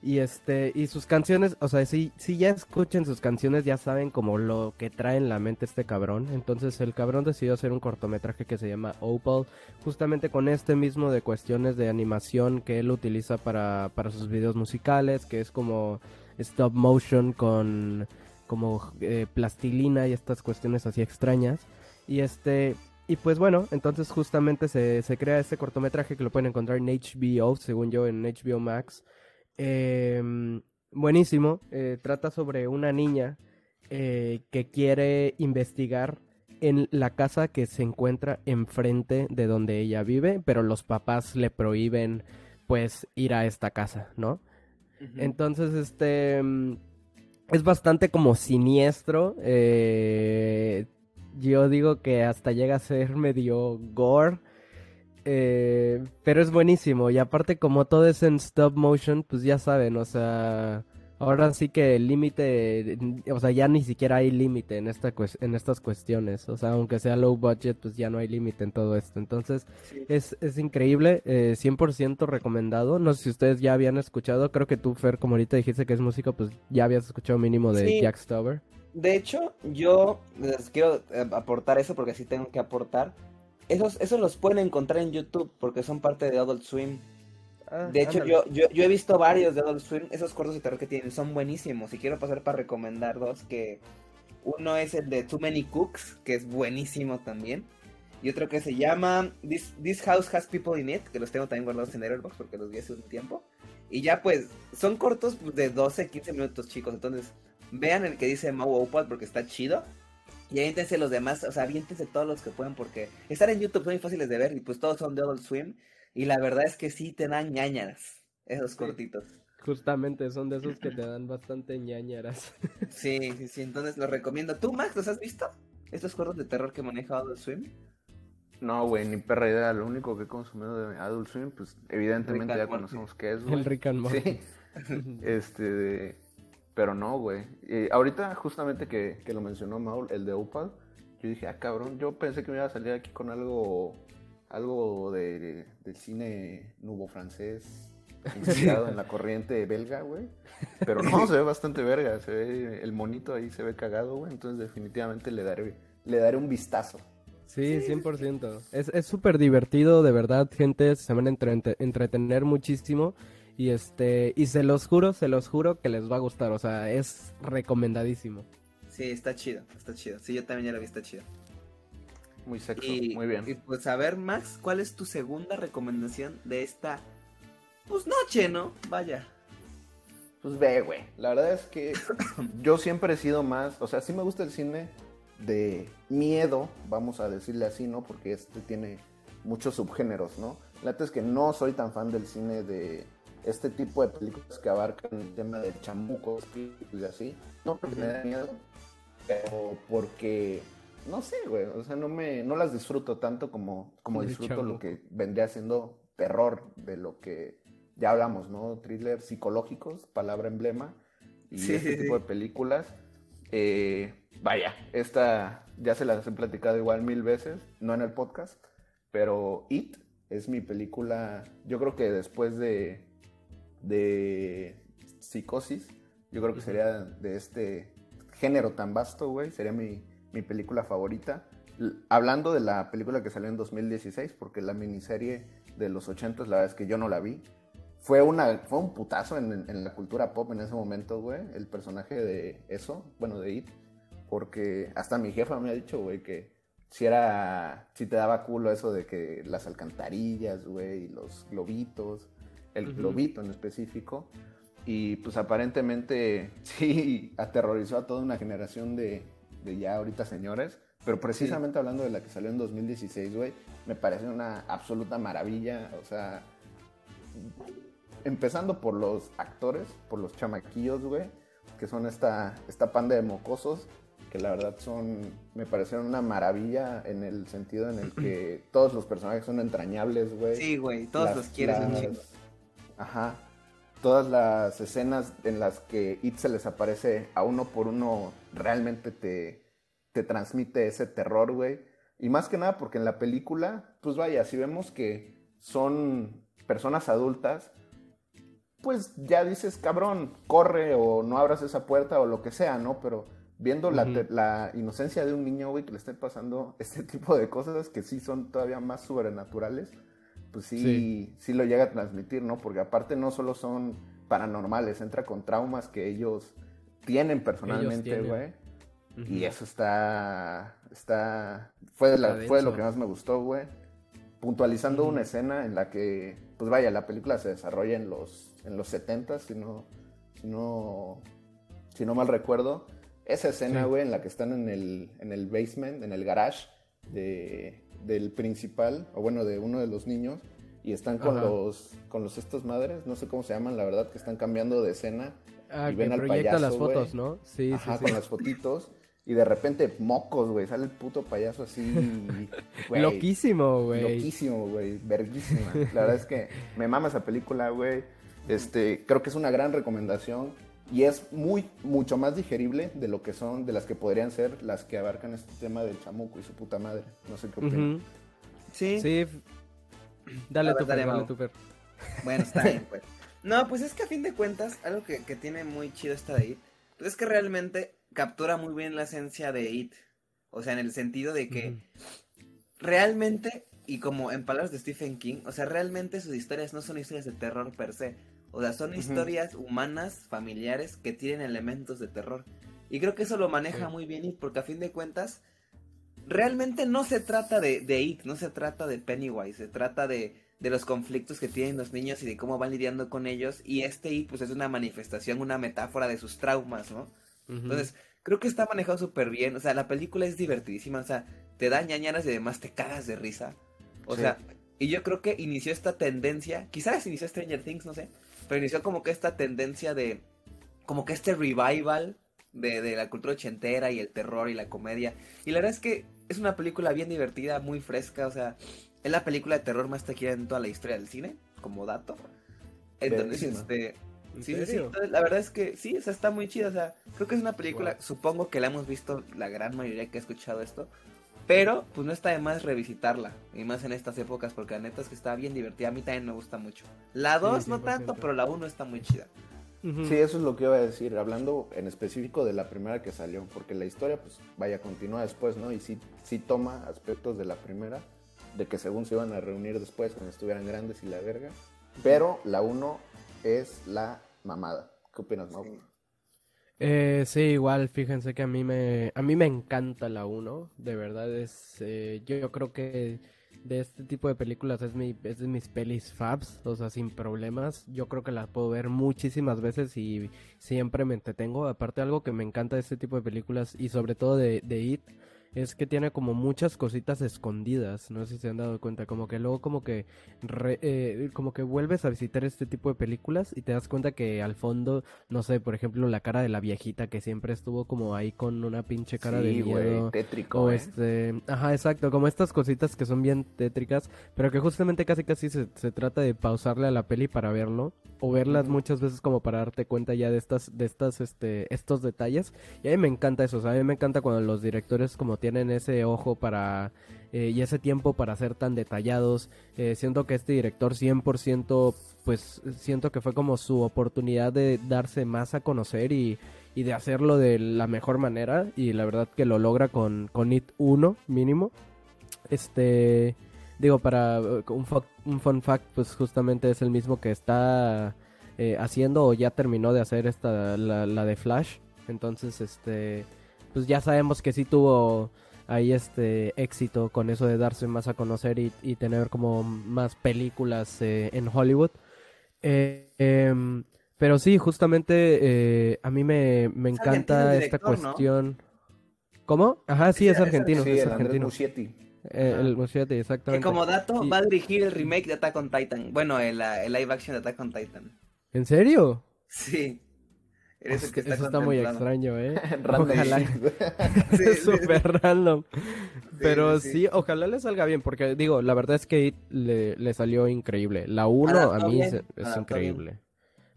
Y este, y sus canciones, o sea, si, si ya escuchen sus canciones, ya saben como lo que trae en la mente este cabrón. Entonces el cabrón decidió hacer un cortometraje que se llama Opal, justamente con este mismo de cuestiones de animación que él utiliza para, para sus videos musicales, que es como stop motion con como eh, plastilina y estas cuestiones así extrañas. Y este, y pues bueno, entonces justamente se, se crea este cortometraje que lo pueden encontrar en HBO, según yo, en HBO Max. Em, buenísimo. Eh, trata sobre una niña eh, que quiere investigar en la casa que se encuentra enfrente de donde ella vive, pero los papás le prohíben pues ir a esta casa, ¿no? Entonces, este mm, es bastante como siniestro. Eh, yo digo que hasta llega a ser medio gore. Eh, pero es buenísimo. Y aparte, como todo es en stop motion, pues ya saben, o sea. Ahora sí que el límite, o sea, ya ni siquiera hay límite en, esta en estas cuestiones. O sea, aunque sea low budget, pues ya no hay límite en todo esto. Entonces, es, es increíble, eh, 100% recomendado. No sé si ustedes ya habían escuchado, creo que tú, Fer, como ahorita dijiste que es música, pues ya habías escuchado mínimo de Jack Stover. De hecho, yo les quiero eh, aportar eso porque sí tengo que aportar. Esos, esos los pueden encontrar en YouTube porque son parte de Adult Swim. Ah, de hecho, yo, yo, he visto varios de Adult Swim. Esos cortos de terror que tienen son buenísimos. Y quiero pasar para recomendar dos. Que uno es el de Too Many Cooks, que es buenísimo también. Y otro que se llama This, This House Has People in It, que los tengo también guardados en Airbox porque los vi hace un tiempo. Y ya pues, son cortos de 12, 15 minutos, chicos. Entonces, vean el que dice Mau Opal porque está chido. Y aviéntense los demás, o sea, aviéntense todos los que puedan porque estar en YouTube son muy fáciles de ver y pues todos son de Adult Swim. Y la verdad es que sí te dan ñañaras, esos cortitos. Justamente, son de esos que te dan bastante ñañaras. Sí, sí, sí, entonces los recomiendo. ¿Tú, Max, los has visto? ¿Estos cortos de terror que maneja Adult Swim? No, güey, ni perra idea. Lo único que he consumido de Adult Swim, pues evidentemente ya conocemos qué es, güey. El Rick and Morty. Sí. este, de pero no, güey. ahorita, justamente que, lo mencionó Maul, el de Opal, yo dije, ah, cabrón, yo pensé que me iba a salir aquí con algo algo de, del cine nuevo francés, inspirado en la corriente belga, güey. Pero no, se ve bastante verga, se ve, el monito ahí se ve cagado, güey. Entonces definitivamente le daré, le daré un vistazo. Sí, 100%. Es súper divertido, de verdad, gente, se van a entretener muchísimo. Y este, y se los juro, se los juro que les va a gustar, o sea, es recomendadísimo. Sí, está chido, está chido. Sí, yo también ya lo vi, está chido. Muy sexo, muy bien. Y pues a ver, Max, ¿cuál es tu segunda recomendación de esta pues noche, no? Vaya. Pues ve, güey. La verdad es que yo siempre he sido más, o sea, sí me gusta el cine de miedo, vamos a decirle así, ¿no? Porque este tiene muchos subgéneros, ¿no? La verdad es que no soy tan fan del cine de este tipo de películas que abarcan el tema de chamucos y así, no porque me da miedo, pero porque, no sé, güey, o sea, no, me, no las disfruto tanto como, como disfruto lo que vendría siendo terror, de lo que ya hablamos, ¿no? Thrillers psicológicos, palabra emblema, y este tipo de películas. Eh, vaya, esta ya se las he platicado igual mil veces, no en el podcast, pero It es mi película, yo creo que después de de psicosis, yo creo que sería de este género tan vasto, güey, sería mi, película favorita. hablando de la película que salió en 2016, porque la miniserie de los 80 la verdad es que yo no la vi. Fue, una, fue un putazo en, la cultura pop en ese momento, güey, el personaje de eso, bueno, de It, porque hasta mi jefa me ha dicho, güey, que si era, si te daba culo eso de que las alcantarillas, güey, y los globitos, el globito en específico. Y pues aparentemente sí aterrorizó a toda una generación de, ya ahorita señores. Pero precisamente hablando de la que salió en 2016, güey, me parece una absoluta maravilla. O sea, empezando por los actores, por los chamaquillos, güey, que son esta, esta panda de mocosos que la verdad son, me parecieron una maravilla en el sentido en el que todos los personajes son entrañables, güey. Sí, güey, todos los quieres Ajá. Todas las escenas en las que It se les aparece a uno por uno realmente te, te transmite ese terror, güey. Y más que nada porque en la película, pues vaya, si vemos que son personas adultas, pues ya dices, cabrón, corre o no abras esa puerta o lo que sea, ¿no? Pero viendo la, inocencia de un niño, güey, que le estén pasando este tipo de cosas que sí son todavía más sobrenaturales, pues sí, sí, lo llega a transmitir, ¿no? Porque aparte no solo son paranormales, entra con traumas que ellos tienen personalmente, güey. Y eso está, está, fue de, la, fue de lo que más me gustó, güey. Puntualizando una escena en la que, pues vaya, la película se desarrolla en los, en los 70, si no, si no, si no mal recuerdo. Esa escena, güey, en la que están en el, en el basement, en el garage de, del principal, o bueno, de uno de los niños, y están con los con los estos madres, no sé cómo se llaman, la verdad, que están cambiando de escena ah, y ven al payaso, las fotos, ¿no? Sí, Ajá, con las fotitos. Y de repente, mocos, güey. Sale el puto payaso así. Loquísimo, güey. Loquísimo, güey. Verguísima. La verdad es que me mama esa película, güey. Este, creo que es una gran recomendación y es muy mucho más digerible de lo que son de las que podrían ser las que abarcan este tema del chamuco y su puta madre. No sé qué opinas sí. Sí. Dale tu dale, dale tu bueno está bien pues. No pues es que a fin de cuentas algo que, tiene muy chido esta de It pues es que realmente captura muy bien la esencia de It. O sea en el sentido de que realmente y como en palabras de Stephen King o sea realmente sus historias no son historias de terror per se o sea, son historias humanas, familiares, que tienen elementos de terror. Y creo que eso lo maneja muy bien It, porque a fin de cuentas, realmente no se trata de, de It, no se trata de Pennywise, se trata de, de, los conflictos que tienen los niños y de cómo van lidiando con ellos. Y este It, pues es una manifestación, una metáfora de sus traumas, ¿no? Entonces, creo que está manejado súper bien. O sea, la película es divertidísima, o sea, te da ñañaras y además te cagas de risa. O sea, y yo creo que inició esta tendencia, quizás inició Stranger Things, no sé, pero inició como que esta tendencia de, como que este revival de, la cultura ochentera y el terror y la comedia. Y la verdad es que es una película bien divertida, muy fresca, o sea, es la película de terror más taquilla en toda la historia del cine, como dato. Entonces, este... Sí, sí, la verdad es que sí, o sea, está muy chida, o sea, creo que es una película, supongo que la hemos visto la gran mayoría que ha escuchado esto, pero, pues no está de más revisitarla. Y más en estas épocas, porque la neta es que está bien divertida. A mí también me gusta mucho. La 2 no tanto, pero la 1 está muy chida. Sí, eso es lo que iba a decir, hablando en específico de la primera que salió, porque la historia, pues, vaya, continúa después, ¿no? Y sí, sí toma aspectos de la primera, de que según se iban a reunir después, cuando estuvieran grandes y la verga. Pero la 1 es la mamada. ¿Qué opinas, Mau? Eh, sí, igual, fíjense que a mí me, a mí me encanta la 1, de verdad es, eh, yo, creo que de este tipo de películas es, mi, es de mis pelis fabs, o sea, sin problemas, yo creo que la puedo ver muchísimas veces y siempre me entretengo, aparte algo que me encanta de este tipo de películas y sobre todo de, de It, es que tiene como muchas cositas escondidas, no sé si se han dado cuenta, como que luego como que eh, como que vuelves a visitar este tipo de películas y te das cuenta que al fondo, no sé, por ejemplo, la cara de la viejita que siempre estuvo como ahí con una pinche cara de miedo, tétrico, o ¿eh? este, ajá, exacto, como estas cositas que son bien tétricas, pero que justamente casi casi se, se trata de pausarle a la peli para verlo o verlas muchas veces como para darte cuenta ya de estas de estas este estos detalles y a mí me encanta eso, o sea, a mí me encanta cuando los directores como tienen ese ojo para eh, y ese tiempo para ser tan detallados. Eh, siento que este director 100% pues siento que fue como su oportunidad de darse más a conocer y, y de hacerlo de la mejor manera y la verdad que lo logra con, con It 1 mínimo. Este digo para un, un fun fact pues justamente es el mismo que está eh, haciendo o ya terminó de hacer esta la de Flash. Entonces este pues ya sabemos que sí tuvo ahí este éxito con eso de darse más a conocer y, tener como más películas eh, en Hollywood. Eh, em, pero sí, justamente eh, a mí me, encanta esta cuestión. ¿Cómo? Ajá, sí, es argentino. Sí, es el argentino. Muschietti. el Muschietti, exactamente. Que como dato, va a dirigir el remake de Attack on Titan. Bueno, el, el live action de Attack on Titan. ¿En serio? Sí. Eres el que está Eso está muy extraño, ¿eh? ojalá. es súper random. Pero sí, ojalá le salga bien, porque digo, la verdad es que le, le salió increíble. La 1 a mí es, increíble.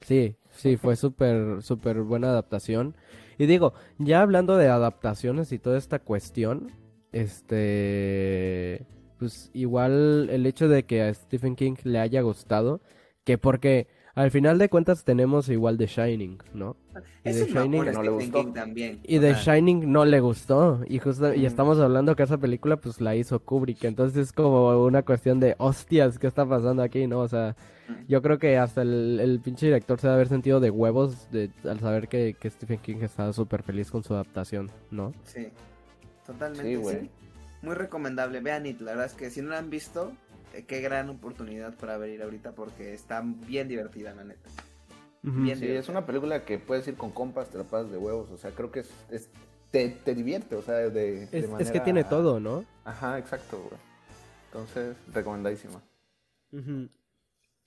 Sí, sí, fue súper, súper buena adaptación. Y digo, ya hablando de adaptaciones y toda esta cuestión, este, pues igual el hecho de que a Stephen King le haya gustado, que porque al final de cuentas tenemos igual The Shining, ¿no? Y The Shining no le gustó. También. Y The Shining no le gustó. Y justo, y estamos hablando que esa película pues la hizo Kubrick. Entonces es como una cuestión de hostias, ¿qué está pasando aquí? ¿No? O sea, yo creo que hasta el, el pinche director se debe haber sentido de huevos de, al saber que, que Stephen King estaba súper feliz con su adaptación, ¿no? Sí, totalmente. Sí, Muy recomendable. Vean It, la verdad es que si no la han visto, qué gran oportunidad para ver ahorita porque está bien divertida, la neta. sí, es una película que puedes ir con compas, te la pasas de huevos, o sea, creo que es, te, divierte, o sea, de, es, manera... Es que tiene todo, ¿no? Ajá, exacto, güey. Entonces, recomendadísima.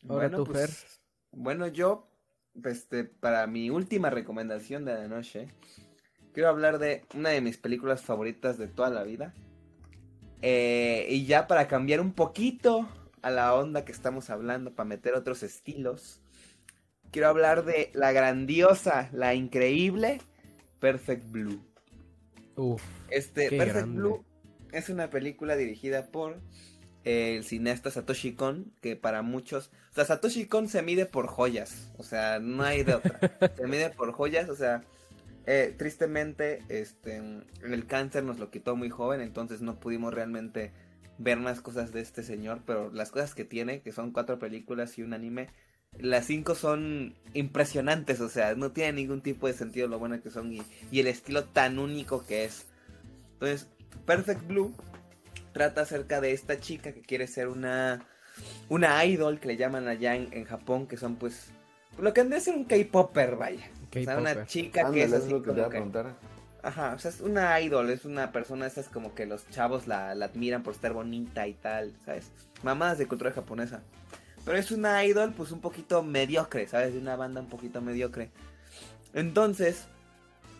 Ahora tú, Fer. Pues, bueno, yo, este, para mi última recomendación de la noche, quiero hablar de una de mis películas favoritas de toda la vida, eh, y ya para cambiar un poquito a la onda que estamos hablando, para meter otros estilos, quiero hablar de la grandiosa, la increíble Perfect Blue. Uf, este Perfect Blue es una película dirigida por el cineasta Satoshi Kon, que para muchos, o sea, Satoshi Kon se mide por joyas, o sea, no hay de otra. se mide por joyas, o sea, eh, tristemente, este, el cáncer nos lo quitó muy joven, entonces no pudimos realmente ver más cosas de este señor, pero las cosas que tiene, que son cuatro películas y un anime, las cinco son impresionantes, o sea, no tiene ningún tipo de sentido lo bueno que son y, el estilo tan único que es. Entonces, Perfect Blue trata acerca de esta chica que quiere ser una, una idol que le llaman allá en, en Japón, que son pues lo que han de ser un K-Popper, vaya. O sea, una chica que es así lo que como que... Ajá, o sea, es una idol, es una persona, esas como que los chavos la, admiran por estar bonita y tal, ¿sabes? Mamadas de cultura japonesa. Pero es una idol, pues un poquito mediocre, ¿sabes? De una banda un poquito mediocre. Entonces,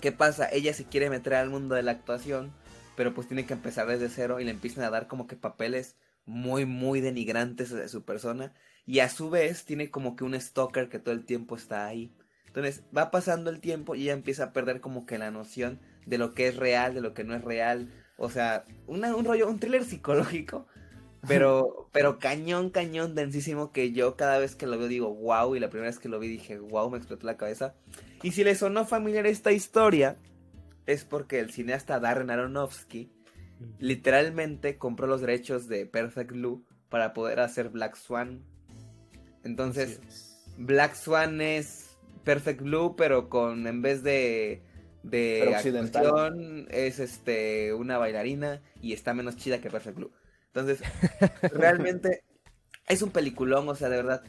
¿qué pasa? Ella se quiere meter al mundo de la actuación, pero pues tiene que empezar desde cero y le empiezan a dar como que papeles muy, muy denigrantes de su persona. Y a su vez tiene como que un stalker que todo el tiempo está ahí. Entonces va pasando el tiempo y ella empieza a perder como que la noción de lo que es real, de lo que no es real. O sea, un rollo, un thriller psicológico, pero, pero cañón, cañón, densísimo que yo cada vez que lo veo digo, wow, y la primera vez que lo vi dije, wow, me explotó la cabeza. Y si le sonó familiar esta historia, es porque el cineasta Darren Aronofsky literalmente compró los derechos de Perfect Blue para poder hacer Black Swan. Entonces, Black Swan es Perfect Blue, pero con en vez de de actuación es este una bailarina y está menos chida que Perfect Blue. Entonces, realmente es un peliculón, o sea, de verdad.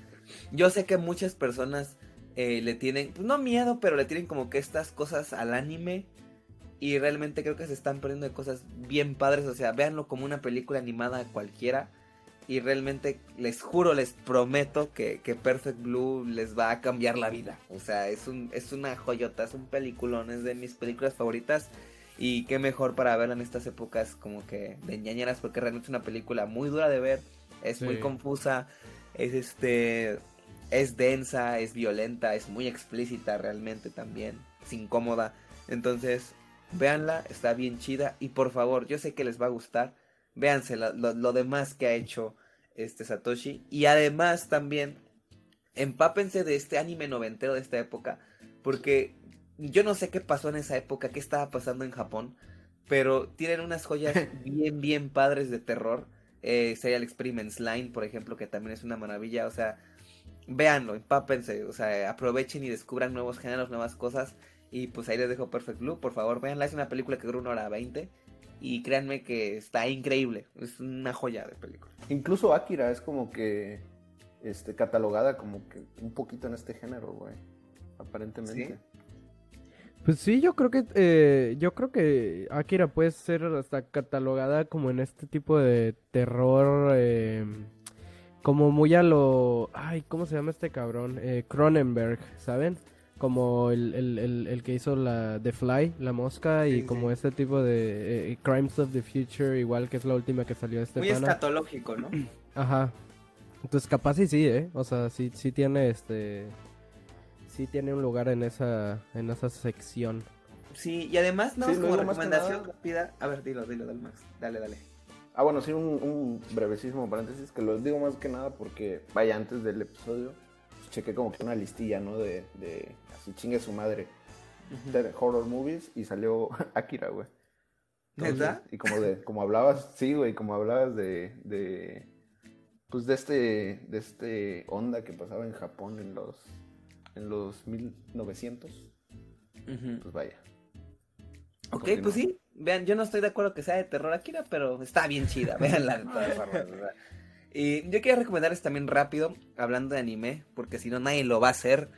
Yo sé que muchas personas eh, le tienen, pues no miedo, pero le tienen como que estas cosas al anime. Y realmente creo que se están perdiendo de cosas bien padres. O sea, véanlo como una película animada cualquiera y realmente les juro, les prometo que, Perfect Blue les va a cambiar la vida. O sea, es, un, es una joyota, es un peliculón, es de mis películas favoritas. Y qué mejor para verla en estas épocas como que de ñañeras, porque realmente es una película muy dura de ver, es muy confusa, es este es densa, es violenta, es muy explícita realmente también, es incómoda. Entonces, véanla, está bien chida y por favor, yo sé que les va a gustar véanse lo, demás que ha hecho este Satoshi. Y además también empápense de este anime noventero de esta época. Porque yo no sé qué pasó en esa época, qué estaba pasando en Japón. Pero tienen unas joyas bien, bien padres de terror. Eh, Serial Experiments Line, por ejemplo, que también es una maravilla. O sea, véanlo, empápense. O sea, aprovechen y descubran nuevos géneros, nuevas cosas. Y pues ahí les dejo Perfect Blue, por favor, véanla. Es una película que dura una hora veinte. Y créanme que está increíble. Es una joya de película. Incluso Akira es como que este, catalogada como que un poquito en este género, güey. Aparentemente. Pues sí, yo creo que eh, yo creo que Akira puede ser hasta catalogada como en este tipo de terror, em, como muy a lo, ay, ¿cómo se llama este cabrón? Eh, Cronenberg, ¿saben? Como el, el, el, que hizo la The Fly, la mosca, y como este tipo de eh, Crimes of the Future, igual que es la última que salió este Muy escatológico, ¿no? Ajá. Entonces capaz sí sí, ¿eh? O sea, sí, sí tiene este... Sí tiene un lugar en esa, en esa sección. Sí, y además, no, como recomendación rápida... A ver, dilo, dilo, dale, Max. Dale, dale. Ah, bueno, sí, un, un brevísimo paréntesis, que lo digo más que nada porque, vaya, antes del episodio, chequé como que una listilla, ¿no? De, de así chingue su madre. de horror movies y salió Akira, güey. ¿Verdad? Y como de, como hablabas, sí, güey, como hablabas de, de, pues de este, de este onda que pasaba en Japón en los, en los 1900, pues vaya. Ok, pues sí, vean, yo no estoy de acuerdo que sea de terror Akira, pero está bien chida, veanla de Y yo quería recomendarles también rápido, hablando de anime, porque si no nadie lo va a hacer.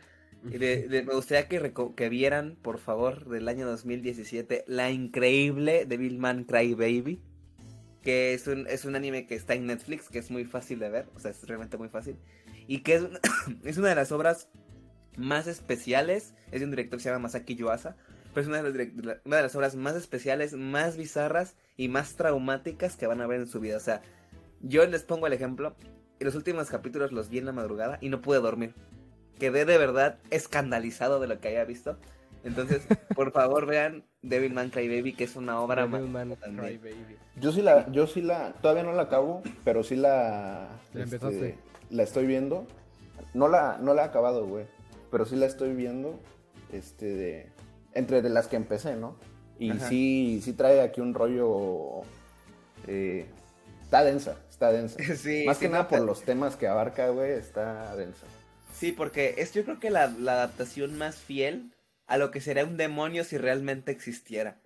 me gustaría que, que vieran, por favor, del año 2017, la increíble Devilman Cry Baby que es un, es un anime que está en Netflix, que es muy fácil de ver, o sea, es realmente muy fácil, y que es, es una de las obras más especiales, es de un director que se llama Masaki Yuasa, pero es una de, las, una de las obras más especiales, más bizarras y más traumáticas que van a ver en su vida, o sea, yo les pongo el ejemplo, en los últimos capítulos los vi en la madrugada y no pude dormir, quedé de verdad escandalizado de lo que había visto, entonces, por favor, vean Devilman Crybaby, que es una obra Man Yo sí la, yo sí la, todavía no la acabo, pero sí la, este, la estoy viendo. No la, no la he acabado, güey, pero sí la estoy viendo, este, de, entre de las que empecé, ¿no? Y sí, sí trae aquí un rollo, eh, está densa, está densa. Sí, Más que nada por los temas que abarca, güey, está densa. Sí, porque es yo creo que la, la adaptación más fiel a lo que sería un demonio si realmente existiera.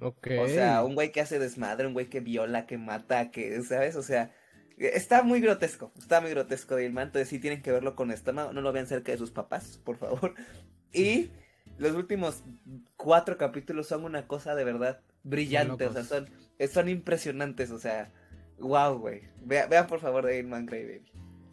Ok. O sea, un güey que hace desmadre, un güey que viola, que mata, que, ¿sabes? O sea, está muy grotesco, está muy grotesco Dilma, entonces sí tienen que verlo con estómago, no lo vean cerca de sus papás, por favor. Y los últimos cuatro capítulos son una cosa de verdad brillante, o sea, son, son impresionantes, o sea, wow, güey. vean por favor Devilman Crybaby.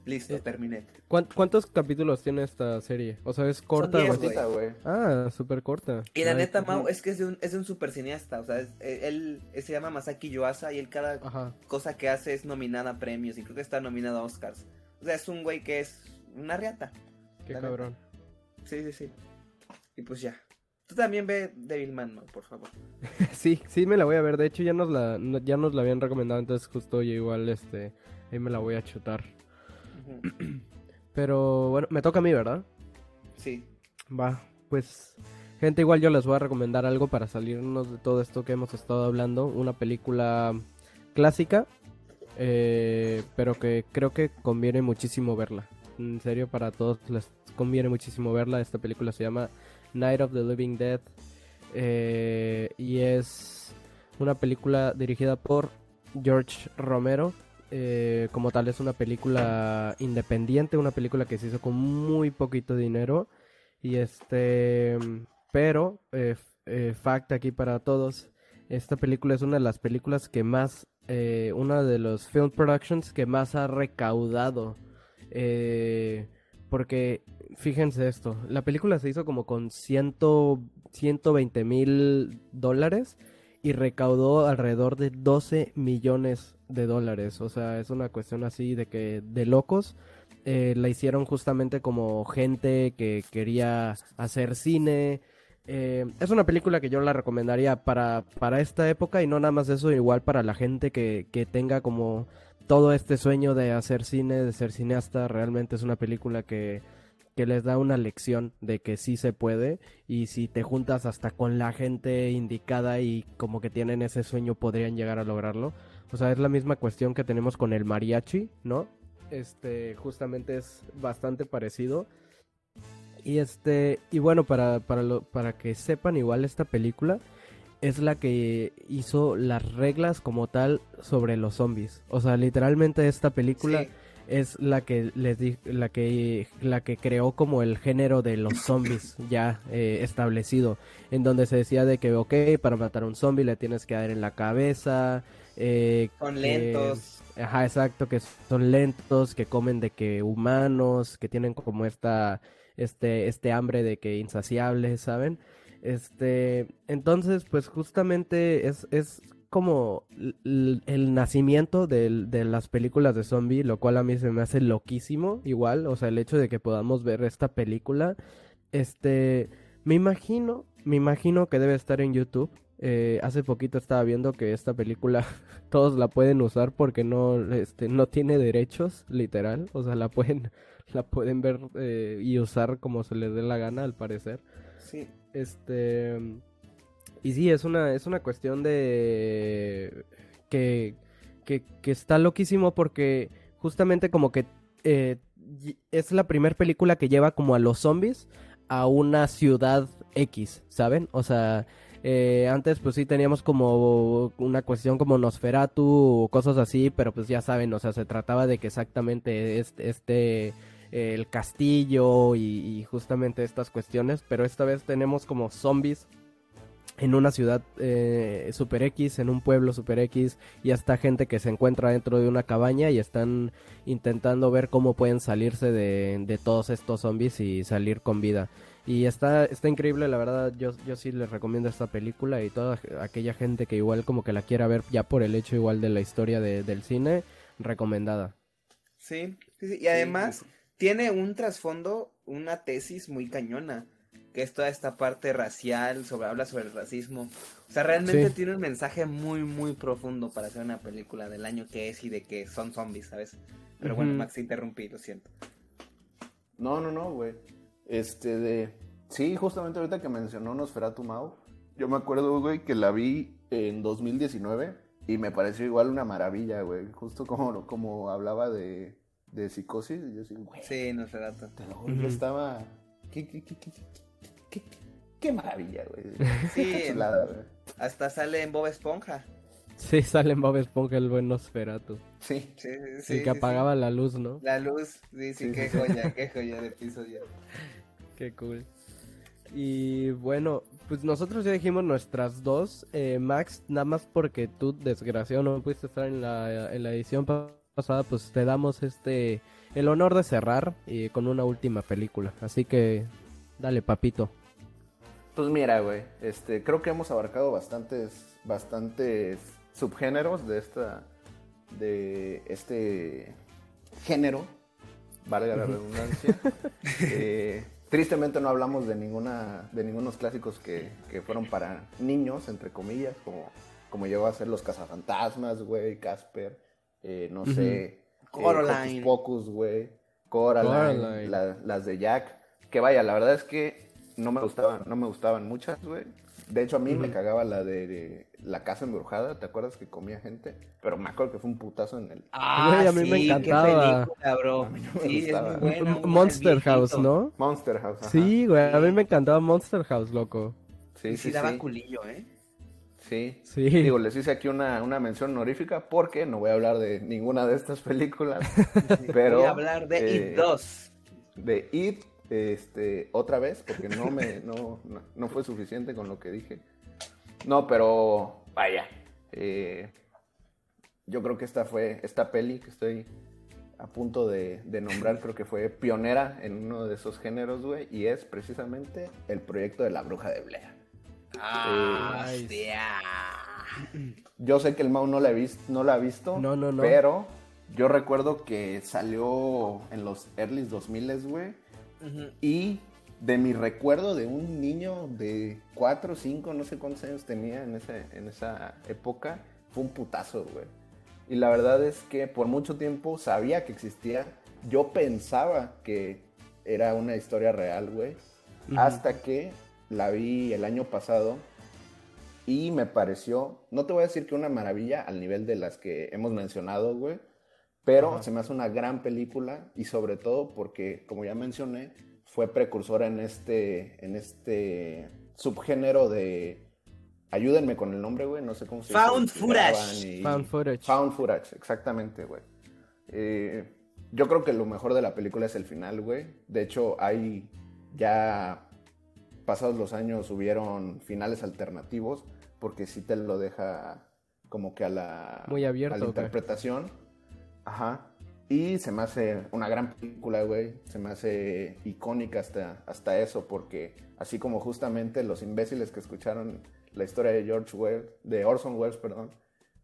Listo, eh, terminé. ¿Cuántos capítulos tiene esta serie? O sea, es corta, güey. Ah, súper corta. Y la neta, Mau, es que es de un, es un super cineasta. O sea, eh, él, se llama Masaki Yuasa y él cada cosa que hace es nominada a premios. Y creo que está nominado a Oscars. O sea, es un güey que es una riata. Qué cabrón. Sí, sí, sí. Y pues ya. Tú también ve Devilman, ¿no? Por favor. sí, sí me la voy a ver. De hecho, ya nos la, ya nos la habían recomendado. Entonces, justo yo igual, este, ahí me la voy a chutar. Pero bueno, me toca a mí, ¿verdad? Sí. Va, pues gente, igual yo les voy a recomendar algo para salirnos de todo esto que hemos estado hablando. Una película clásica, eh, pero que creo que conviene muchísimo verla. En serio, para todos les conviene muchísimo verla. Esta película se llama Night of the Living Dead eh, y es una película dirigida por George Romero eh, como tal es una película independiente, una película que se hizo con muy poquito dinero. Y este, pero, eh, eh, fact aquí para todos, esta película es una de las películas que más, una de los film productions que más ha recaudado. porque, fíjense esto, la película se hizo como con ciento, 120 mil dólares y recaudó alrededor de 12 millones de dólares. O sea, es una cuestión así de que de locos. Eh, la hicieron justamente como gente que quería hacer cine. Eh, es una película que yo la recomendaría para, para esta época y no nada más eso, igual para la gente que, que tenga como todo este sueño de hacer cine, de ser cineasta. Realmente es una película que que les da una lección de que sí se puede y si te juntas hasta con la gente indicada y como que tienen ese sueño podrían llegar a lograrlo. O sea, es la misma cuestión que tenemos con el mariachi, ¿no? Este, justamente es bastante parecido. Y este, y bueno, para, para, lo, para que sepan igual esta película es la que hizo las reglas como tal sobre los zombies. O sea, literalmente esta película es la que les di, la que la que creó como el género de los zombies ya eh, establecido en donde se decía de que ok para matar a un zombie le tienes que dar en la cabeza eh, son lentos ajá exacto que son lentos que comen de que humanos que tienen como esta este, este hambre de que insaciable, ¿saben? Este, entonces, pues justamente es, es como el, nacimiento de, las películas de zombie, lo cual a mí se me hace loquísimo, igual, o sea, el hecho de que podamos ver esta película, este, me imagino, me imagino que debe estar en YouTube. Eh, hace poquito estaba viendo que esta película todos la pueden usar porque no, este, no tiene derechos, literal, o sea, la pueden, la pueden ver eh, y usar como se les dé la gana, al parecer. Sí. Este y sí, es una, es una cuestión de que, que, está loquísimo porque justamente como que eh, es la primera película que lleva como a los zombies a una ciudad X, ¿saben? O sea, eh, antes pues sí teníamos como una cuestión como Nosferatu o cosas así, pero pues ya saben, o sea, se trataba de que exactamente este, este el castillo y, y, justamente estas cuestiones, pero esta vez tenemos como zombies en una ciudad eh, super X, en un pueblo super X, y hasta gente que se encuentra dentro de una cabaña y están intentando ver cómo pueden salirse de, todos estos zombies y salir con vida. Y está, está increíble, la verdad, yo, yo sí les recomiendo esta película y toda aquella gente que igual como que la quiera ver ya por el hecho igual de la historia del cine, recomendada. Sí, sí, y además tiene un trasfondo, una tesis muy cañona que es toda esta parte racial, sobre, habla sobre el racismo. O sea, realmente tiene un mensaje muy, muy profundo para hacer una película del año que es y de que son zombies, ¿sabes? Pero bueno, Max, interrumpí, lo siento. No, no, no, güey. Este de... Sí, justamente ahorita que mencionó Nosferatu Mau, yo me acuerdo, güey, que la vi en 2019 y me pareció igual una maravilla, güey. Justo como, como hablaba de, de psicosis. Yo sí, güey. Sí, Nosferatu. Te lo estaba... ¿Qué, qué, qué, qué, qué, maravilla, güey. Sí, hasta sale en Bob Esponja. Sí, sale en Bob Esponja el buen Nosferatu. Sí, sí, sí. que apagaba la luz, ¿no? La luz, sí, sí, qué joya, qué joya de episodio. Qué cool. Y bueno, pues nosotros ya dijimos nuestras dos. Eh, Max, nada más porque tú, desgraciado, no pudiste estar en la, en la edición pasada, pues te damos este el honor de cerrar y con una última película. Así que, dale, papito. Pues mira, güey, este, creo que hemos abarcado bastantes, bastantes subgéneros de esta, de este género, valga la redundancia. Eh, tristemente no hablamos de ninguna, de ningunos clásicos que, fueron para niños, entre comillas, como, como llegó a ser los cazafantasmas, güey, Casper, eh, no sé, eh, Coraline, Pocus, güey, Coraline, las de Jack, que vaya, la verdad es que no me gustaban, no me gustaban muchas, güey. De hecho, a mí me cagaba la de, la casa embrujada, ¿te acuerdas que comía gente? Pero me acuerdo que fue un putazo en el... Ah, a mí me encantaba. bro. sí, es Monster House, ¿no? Monster House, Sí, güey, a mí me encantaba Monster House, loco. Sí, sí, sí. daba culillo, ¿eh? Sí. sí. Digo, les hice aquí una, una mención honorífica porque no voy a hablar de ninguna de estas películas, pero... Voy a hablar de It 2. Eh, de It este, otra vez, porque no, me, no, no, fue suficiente con lo que dije. No, pero vaya. Eh, yo creo que esta fue, esta peli que estoy a punto de, nombrar, creo que fue pionera en uno de esos géneros, güey, y es precisamente el proyecto de la bruja de Blair. Ah, yo sé que el Mau no la, visto, no la ha visto, no, no, no. pero yo recuerdo que salió en los early 2000, güey, y de mi recuerdo de un niño de 4 o 5, no sé cuántos años tenía en, ese, en esa época, fue un putazo, güey. Y la verdad es que por mucho tiempo sabía que existía. Yo pensaba que era una historia real, güey. Hasta que la vi el año pasado y me pareció, no te voy a decir que una maravilla al nivel de las que hemos mencionado, güey pero se me hace una gran película y sobre todo porque, como ya mencioné, fue precursora en este, en este subgénero de... Ayúdenme con el nombre, güey, no sé cómo se llama. Found footage. Found footage. Found footage, exactamente, güey. Eh, yo creo que lo mejor de la película es el final, güey. De hecho, hay ya pasados los años hubieron finales alternativos porque sí te lo deja como que a la, Muy abierto, a la interpretación. Ajá. Y se me hace una gran película, güey. Se me hace icónica hasta, hasta eso, porque así como justamente los imbéciles que escucharon la historia de George Wells, de Orson Welles, perdón,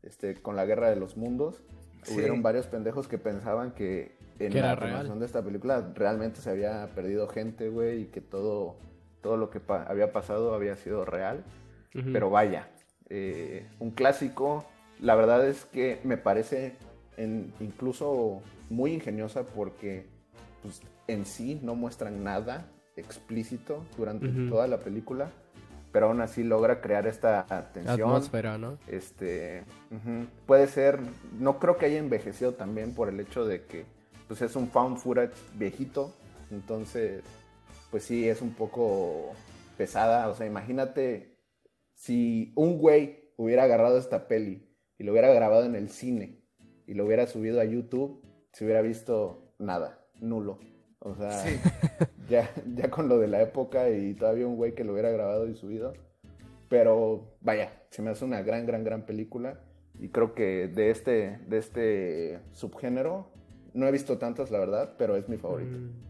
este, con la Guerra de los Mundos, hubieron varios pendejos que pensaban que en la filmación de esta película realmente se había perdido gente, güey, y que todo, todo lo que había pasado había sido real. Pero vaya, eh, un clásico. La verdad es que me parece en, incluso muy ingeniosa porque pues, en sí no muestran nada explícito durante toda la película, pero aún así logra crear esta tensión. Atmósfera, ¿no? Este, puede ser, no creo que haya envejecido también por el hecho de que pues es un found footage viejito, entonces pues sí es un poco pesada, o sea, imagínate si un güey hubiera agarrado esta peli y lo hubiera grabado en el cine y lo hubiera subido a YouTube, se hubiera visto nada, nulo. O sea, ya, ya con lo de la época y todavía un güey que lo hubiera grabado y subido. Pero vaya, se me hace una gran, gran, gran película. Y creo que de este, de este subgénero, no he visto tantas, la verdad, pero es mi favorito. Mm.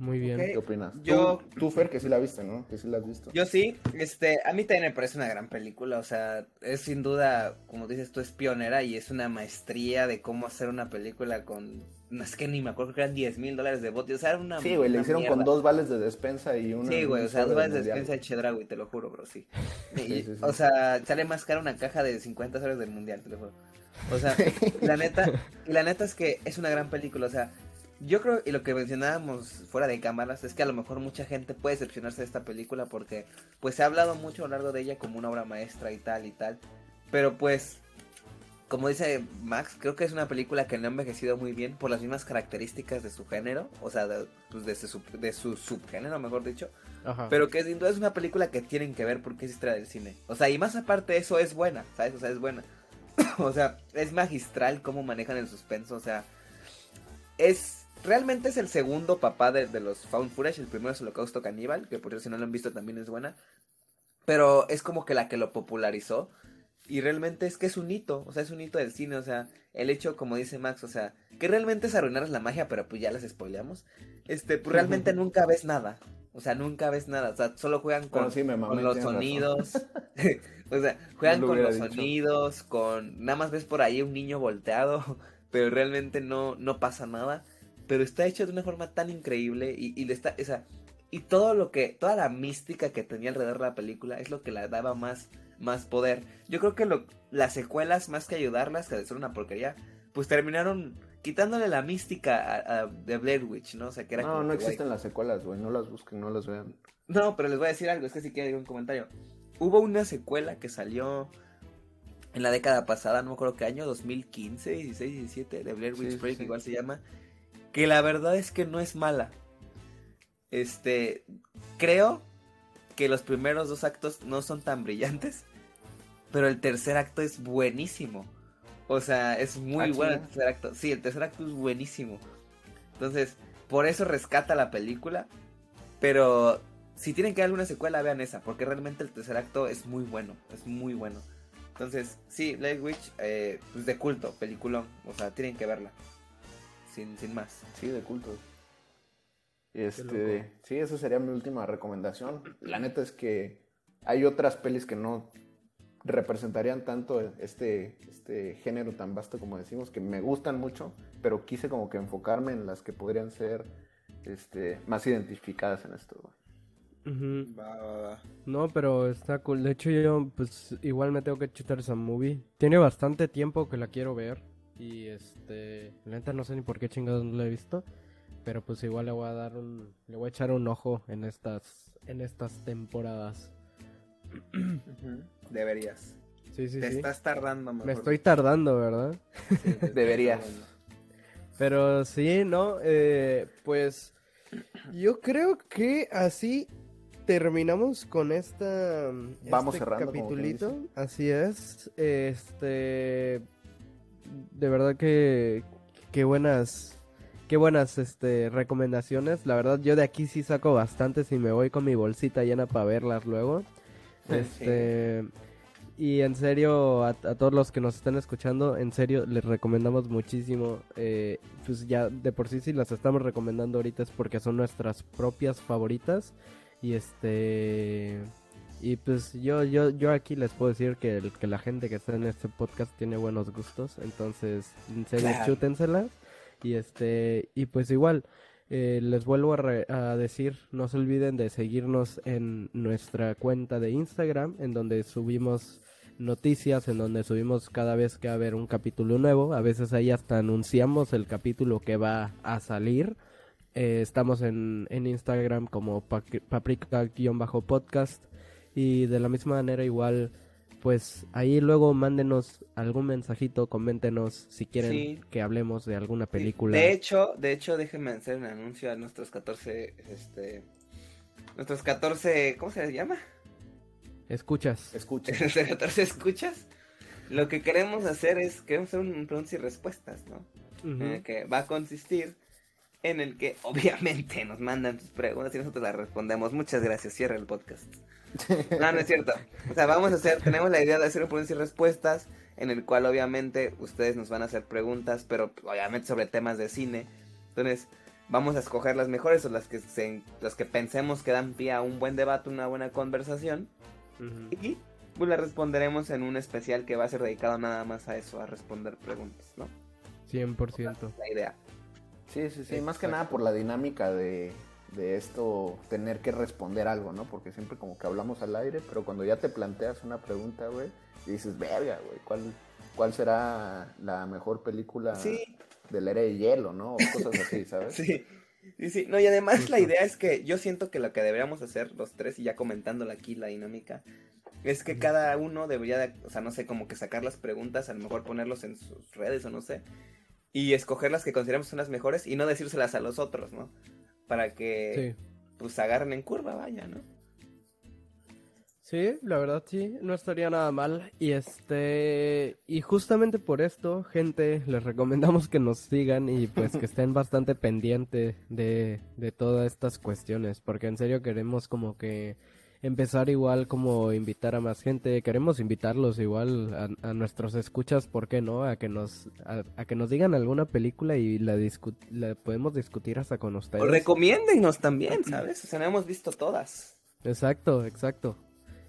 Muy bien. ¿Qué opinas? Yo, tú, Fer, que sí la viste, ¿no? Que sí la has visto. Yo sí, este, a mí también me parece una gran película, o sea, es sin duda, como dices tú, es pionera y es una maestría de cómo hacer una película con, no es que ni me acuerdo que eran 10 mil dólares de bote, o sea, era una Sí, güey, le hicieron con dos vales de despensa y una... Sí, güey, o sea, dos vales de despensa de Chedraui, te lo juro, bro, sí. O sea, sale más cara una caja de 50 dólares del mundial, te lo juro. O sea, la neta, la neta es que es una gran película, o sea, yo creo, y lo que mencionábamos fuera de cámaras, es que a lo mejor mucha gente puede decepcionarse de esta película porque pues se ha hablado mucho a lo largo de ella como una obra maestra y tal y tal. Pero pues, como dice Max, creo que es una película que no ha envejecido muy bien por las mismas características de su género, o sea, de, pues de, su, de su subgénero, mejor dicho. Pero que sin duda es una película que tienen que ver porque es historia del cine. O sea, y más aparte eso es buena, ¿sabes? O sea, es buena. o sea, es magistral cómo manejan el suspenso, o sea, es realmente es el segundo papá de, los Found Footage. El primero es Holocausto Caníbal, que por cierto, si no lo han visto también es buena. Pero es como que la que lo popularizó. Y realmente es que es un hito, o sea, es un hito del cine, o sea, el hecho, como dice Max, o sea, que realmente es arruinar la magia, pero pues ya les spoileamos. Este, pues realmente nunca ves nada. O sea, nunca ves nada. O sea, solo juegan con, los sonidos. o sea, juegan con los sonidos, con. Nada más ves por ahí un niño volteado. Pero realmente no, no pasa nada pero está hecho de una forma tan increíble y, le está, o sea, y todo lo que, toda la mística que tenía alrededor de la película es lo que le daba más, más poder. Yo creo que lo, las secuelas, más que ayudarlas, que de ser una porquería, pues terminaron quitándole la mística a, de Blair Witch, ¿no? O sea, que era No, no existen las secuelas, güey, no las busquen, no las vean. No, pero les voy a decir algo, es que si quiero un comentario. Hubo una secuela que salió en la década pasada, no me acuerdo qué año, 2015, 16, 17, de Blair Witch Project, igual se llama que la verdad es que no es mala. Este, creo que los primeros dos actos no son tan brillantes, pero el tercer acto es buenísimo. O sea, es muy ah, bueno el tercer acto. Sí, el tercer acto es buenísimo. Entonces, por eso rescata la película. Pero si tienen que dar alguna secuela, vean esa, porque realmente el tercer acto es muy bueno, es muy bueno. Entonces, sí, Blair Witch, eh, pues de culto, peliculón, o sea, tienen que verla sin, sin más. Sí, de culto. Este, sí, esa sería mi última recomendación. La neta es que hay otras pelis que no representarían tanto este, este género tan vasto como decimos, que me gustan mucho, pero quise como que enfocarme en las que podrían ser este, más identificadas en esto. No, pero está cool. De hecho, yo pues igual me tengo que chutar esa movie. Tiene bastante tiempo que la quiero ver. Y este, la neta no sé ni por qué chingados no lo he visto, pero pues igual le voy a dar un, le voy a echar un ojo en estas, en estas temporadas. Deberías. Sí, sí, Te estás tardando, Me estoy tardando, ¿verdad? Deberías. Pero sí, ¿no? Eh, pues yo creo que así terminamos con esta Vamos este cerrando, capitulito. Así es. Este de verdad que qué buenas qué buenas este recomendaciones. La verdad yo de aquí sí saco bastantes y me voy con mi bolsita llena para verlas luego. Este y en serio, a, todos los que nos están escuchando, en serio, les recomendamos muchísimo. Eh, pues ya de por sí, si las estamos recomendando ahorita es porque son nuestras propias favoritas. Y este. Y pues yo, yo, yo aquí les puedo decir que, que la gente que está en este podcast tiene buenos gustos. Entonces, en serio, chútenselas. Y este. Y pues igual. Eh, les vuelvo a, decir, no se olviden de seguirnos en nuestra cuenta de Instagram, en donde subimos noticias, en donde subimos cada vez que va a haber un capítulo nuevo. A veces ahí hasta anunciamos el capítulo que va a salir. Eh, estamos en, en, Instagram como paprika-podcast. Y de la misma manera igual pues ahí luego mándenos algún mensajito, coméntenos si quieren que hablemos de alguna película. De hecho, de hecho, déjenme hacer un anuncio a nuestros 14, este, nuestros 14, ¿cómo se les llama? Escuchas. Escuchas. 14 escuchas. Lo que queremos hacer es, queremos hacer un preguntas y respuestas, ¿no? que va a consistir en el que obviamente nos mandan sus preguntas y nosotros las respondemos. Muchas gracias, cierra el podcast. No, no es cierto. O sea, vamos a hacer, tenemos la idea de hacer un preguntas y respuestas en el cual obviamente ustedes nos van a hacer preguntas, pero obviamente sobre temas de cine. Entonces, vamos a escoger las mejores o las que se, las que pensemos que dan pie a un buen debate, una buena conversación. Y pues las responderemos en un especial que va a ser dedicado nada más a eso, a responder preguntas, ¿no? 100%. La idea. Sí, sí, sí, más que nada por la dinámica de, de esto tener que responder algo, ¿no? Porque siempre como que hablamos al aire, pero cuando ya te planteas una pregunta, güey, y dices, verga, güey, ¿cuál, ¿cuál será la mejor película del aire de hielo, ¿no? O cosas así, ¿sabes? sí. Sí, sí, no, y además la idea es que yo siento que lo que deberíamos hacer los tres, y ya comentándola aquí la dinámica, es que cada uno debería, de, o sea, no sé, como que sacar las preguntas, a lo mejor ponerlos en sus redes o no sé, y escoger las que consideramos son las mejores y no decírselas a los otros, ¿no? para que pues agarren en curva, vaya, ¿no? Sí, la verdad sí, no estaría nada mal. Y este, y justamente por esto, gente, les recomendamos que nos sigan y pues que estén bastante pendientes de, de todas estas cuestiones, porque en serio queremos como que empezar igual como invitar a más gente. Queremos invitarlos igual a, nuestros escuchas, ¿por qué no? A que nos a, que nos digan alguna película y la, la podemos discutir hasta con ustedes. O recomiéndennos también, ¿sabes? O sea, no hemos visto todas. Exacto, exacto.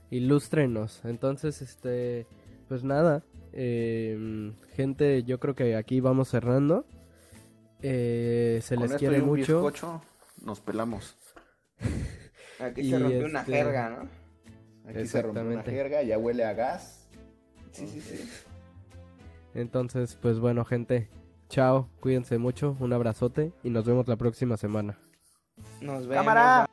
Ilústrenos. Entonces, este, pues nada, em, gente, yo creo que aquí vamos cerrando. Eh, se les quiere mucho. nos pelamos. Aquí se rompió una este, jerga, ¿no? Aquí se rompió una jerga, ya huele a gas. Sí, sí, sí. Entonces, pues bueno, gente. Chao, cuídense mucho, un abrazote y nos vemos la próxima semana. Nos vemos. ¡Cámara!